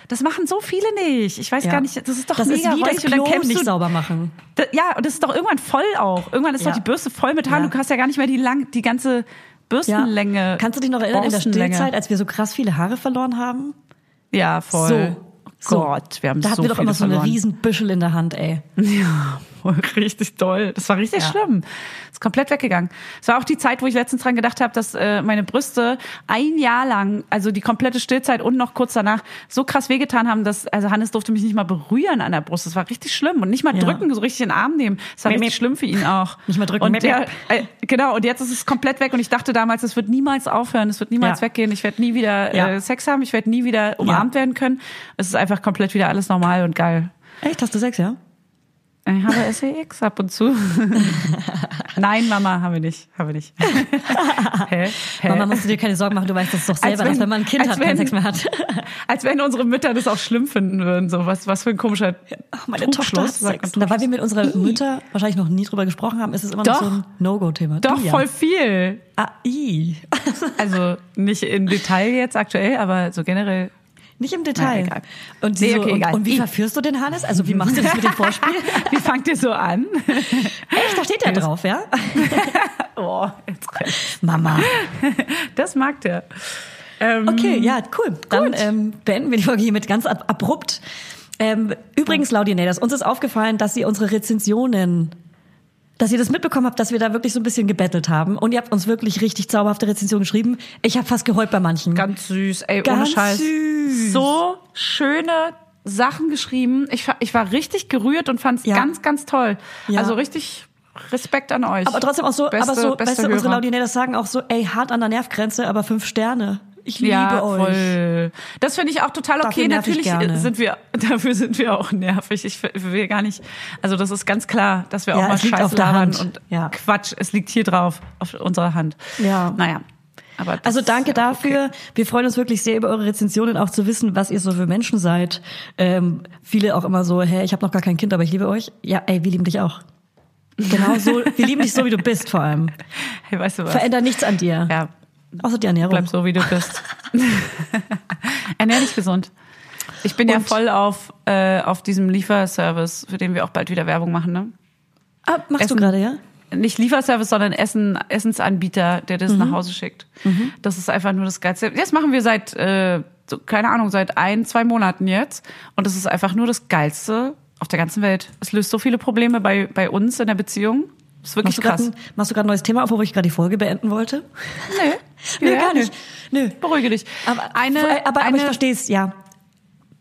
Das machen so viele nicht. Ich weiß Ja. gar nicht, das ist doch das mega ist wie das räudig. Und dann Klo nicht du, sauber machen. Da, ja, und das ist doch irgendwann voll auch. Irgendwann ist Ja. doch die Bürste voll mit Haaren. Ja. Du hast ja gar nicht mehr die lang, die ganze Bürstenlänge. Kannst du dich noch erinnern in der. Stillzeit, als wir so krass viele Haare verloren haben? Ja, voll. So. Oh Gott, wir haben Da so hatten wir doch immer so eine riesen Büschel in der Hand, ey. Ja, [LAUGHS] richtig toll. Das war richtig Ja. schlimm. Ist komplett weggegangen. Es war auch die Zeit, wo ich letztens dran gedacht habe, dass äh, meine Brüste ein Jahr lang, also die komplette Stillzeit und noch kurz danach, so krass wehgetan haben, dass also Hannes durfte mich nicht mal berühren an der Brust. Das war richtig schlimm und nicht mal Ja. drücken, so richtig in den Arm nehmen. Das war Miep, richtig miep. schlimm für ihn auch. [LAUGHS] Nicht mal drücken, Und miep, der, äh, genau. Und jetzt ist es komplett weg und ich dachte damals, es wird niemals aufhören, es wird niemals Ja. weggehen. Ich werde nie wieder äh, Sex haben, ich werde nie wieder umarmt werden können. Es ist einfach komplett wieder alles normal und geil. Echt, hast du Sex, ja? Ich habe SEX ab und zu. [LAUGHS] Nein, Mama, haben wir nicht. Haben wir nicht. [LAUGHS] Hä? Hä? Mama, musst du dir keine Sorgen machen, du weißt das doch selber, wenn- dass wenn man ein Kind hat, keinen wenn- Sex mehr hat. [LAUGHS] Als wenn unsere Mütter das auch schlimm finden würden. So was, was für ein komischer Ach, meine Tochter hat Sex. Na, weil wir mit unserer Mutter wahrscheinlich noch nie drüber gesprochen haben, ist es immer noch Doch. so ein No-Go-Thema. Doch, ja. voll viel. Ah, i. Also nicht im Detail jetzt aktuell, aber so generell. Nicht im Detail. Na, egal. Und, sie Nee, so, okay, und, egal. und wie verführst du den Hannes? Also wie machst du das mit dem Vorspiel? [LAUGHS] Wie fangt ihr so an? Echt, da steht der drauf, ja? [LAUGHS] Oh, jetzt. Mama. Das mag der. Ähm, Okay, ja, cool. Dann ähm, beenden wir die Folge hiermit ganz ab abrupt. Ähm, übrigens, Laudinators, uns ist aufgefallen, dass ihr unsere Rezensionen, dass ihr das mitbekommen habt, dass wir da wirklich so ein bisschen gebettelt haben. Und ihr habt uns wirklich richtig zauberhafte Rezensionen geschrieben. Ich habe fast geheult bei manchen. Ganz süß, ey, ohne Ganz Scheiß. süß. So schöne Sachen geschrieben. Ich, war- ich war richtig gerührt und fand es Ja. ganz, ganz toll. Ja. Also richtig Respekt an euch. aber trotzdem auch so, Beste- aber so, beste weißt du, unsere. Laudinators sagen auch so, ey, hart an der Nervgrenze, aber fünf Sterne. Ich ja, liebe euch. voll. Das finde ich auch total okay. Natürlich gerne. sind wir, [LAUGHS] dafür sind wir auch nervig. Ich will gar nicht, also das ist ganz klar, dass wir Ja, auch mal Scheiß labern und Ja. Quatsch. Es liegt hier drauf, auf unserer Hand. Ja. Naja. Aber Also danke ja dafür. Wir freuen uns wirklich sehr über eure Rezensionen, auch zu wissen, was ihr so für Menschen seid. Ähm, viele auch immer so, hä, ich habe noch gar kein Kind, aber ich liebe euch. Ja, ey, wir lieben dich auch. Genau so, wir lieben dich so, wie du bist vor allem. [LAUGHS] Hey, weißt du was? Veränder nichts an dir. Ja, Außer die Ernährung. bleib so, wie du bist. [LAUGHS] Ernähr dich gesund. Ich bin ja Und- voll auf, äh, auf diesem Lieferservice, für den wir auch bald wieder Werbung machen, ne? Ah, machst Essen. du gerade, ja? Nicht Lieferservice, sondern Essen, Essensanbieter, der das nach Hause schickt. Das ist einfach nur das Geilste. Das machen wir seit, äh, so, keine Ahnung, seit ein, zwei Monaten jetzt. Und das ist einfach nur das Geilste auf der ganzen Welt. Es löst so viele Probleme bei, bei uns in der Beziehung. Das ist wirklich Machst krass. ein, machst du gerade ein neues Thema auf, wo ich gerade die Folge beenden wollte? Nee, Nö, Ja, gar nicht. Nö. Beruhige dich. Aber, eine, aber, eine, aber ich verstehe es, ja.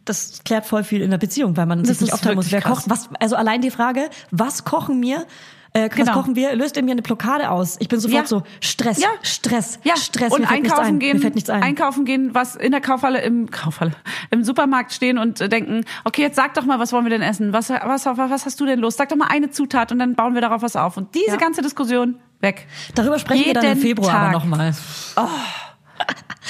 Das klärt voll viel in der Beziehung, weil man Das sich nicht aufteilen muss, wer krass. kocht. Was, also allein die Frage, was kochen wir? Äh, was Genau. kochen wir? Löst in mir eine Blockade aus. Ich bin sofort Ja. so Stress, Ja. Stress, Ja, Stress. und mir einkaufen ein. gehen, Mir fällt nichts ein. einkaufen gehen, was in der Kaufhalle im Kaufhalle im Supermarkt stehen und äh, denken, okay, jetzt sag doch mal, was wollen wir denn essen? Was was was hast du denn los? Sag doch mal eine Zutat und dann bauen wir darauf was auf. Und diese Ja. ganze Diskussion weg. Darüber sprechen wir dann im Jeden Februar nochmal. [LAUGHS]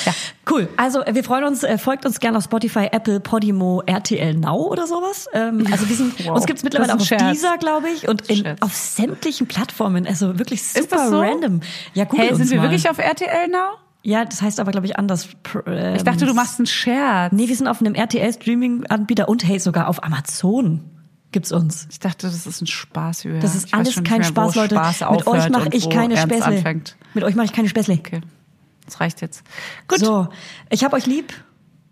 Ja. Cool. Also wir freuen uns, äh, folgt uns gerne auf Spotify, Apple, Podimo, RTL Now oder sowas. Ähm, also wir sind, Wow. uns gibt's mittlerweile auf Scherz. dieser, glaube ich, und in, auf sämtlichen Plattformen. Also wirklich super so? random. Ja, google Hey, sind wir mal. wirklich auf RTL now? Ja, das heißt aber, glaube ich, anders. Ähm, Ich dachte, du machst einen Scherz. Nee, wir sind auf einem RTL-Streaming-Anbieter und hey, sogar auf Amazon gibt's uns. Ich dachte, das ist ein Spaß, Julia. Das ist Ich alles kein mehr, Spaß, Leute. Spaß Mit euch mache ich keine Späßle. anfängt. Mit euch mache ich keine Späßle. Okay, das reicht jetzt. Gut. So, ich hab euch lieb.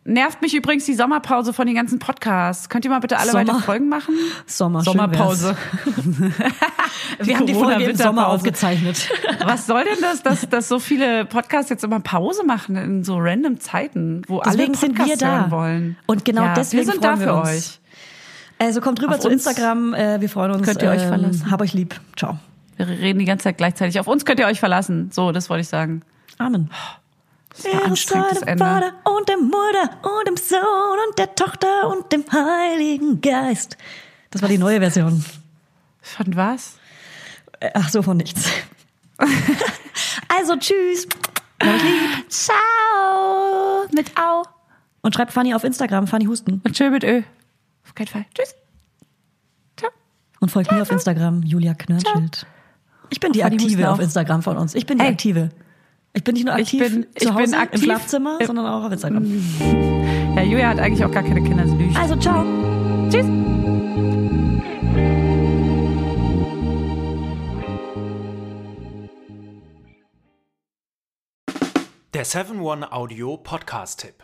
Nervt mich übrigens die Sommerpause von den ganzen Podcasts. Könnt ihr mal bitte alle Sommer- weiter Folgen machen? Sommer, Sommerpause. [LAUGHS] Wir haben die Folge im Sommer aufgezeichnet. Was soll denn das, dass, dass so viele Podcasts jetzt immer Pause machen in so random Zeiten, wo Deswegen alle sind Podcasts wir da. hören wollen? Und genau ja, deswegen wir sind da wir für uns. euch. Also kommt rüber Auf zu uns Instagram. Äh, wir freuen uns. könnt ihr euch ähm, verlassen. Hab euch lieb. Ciao. Wir reden die ganze Zeit gleichzeitig. Auf uns könnt ihr euch verlassen. So, das wollte ich sagen. Amen. Anstrengendes dem Ende. Vater und der Mutter und dem Sohn und der Tochter und dem Heiligen Geist. Das war die neue Version. Von was? Äh, Ach so, von nichts. [LAUGHS] also, tschüss. Ciao. Mit Au. Und schreibt Fanny auf Instagram, Fanny Husten. Und schön mit Ö. Auf keinen Fall. Tschüss. Ciao. Und folgt mir auf Instagram, Julia Knörnschild. Ich bin die Fanny Aktive Husten auf. Instagram von uns. Ich bin die Ey. Aktive. Ich bin nicht nur Ich aktiv bin- ich zu Hause bin aktiv im Schlafzimmer, im- sondern auch auf Instagram. Ja, Julia hat eigentlich auch gar keine Kinder, lügt. Also, ciao. Tschüss. Der 7-One Audio Podcast-Tipp.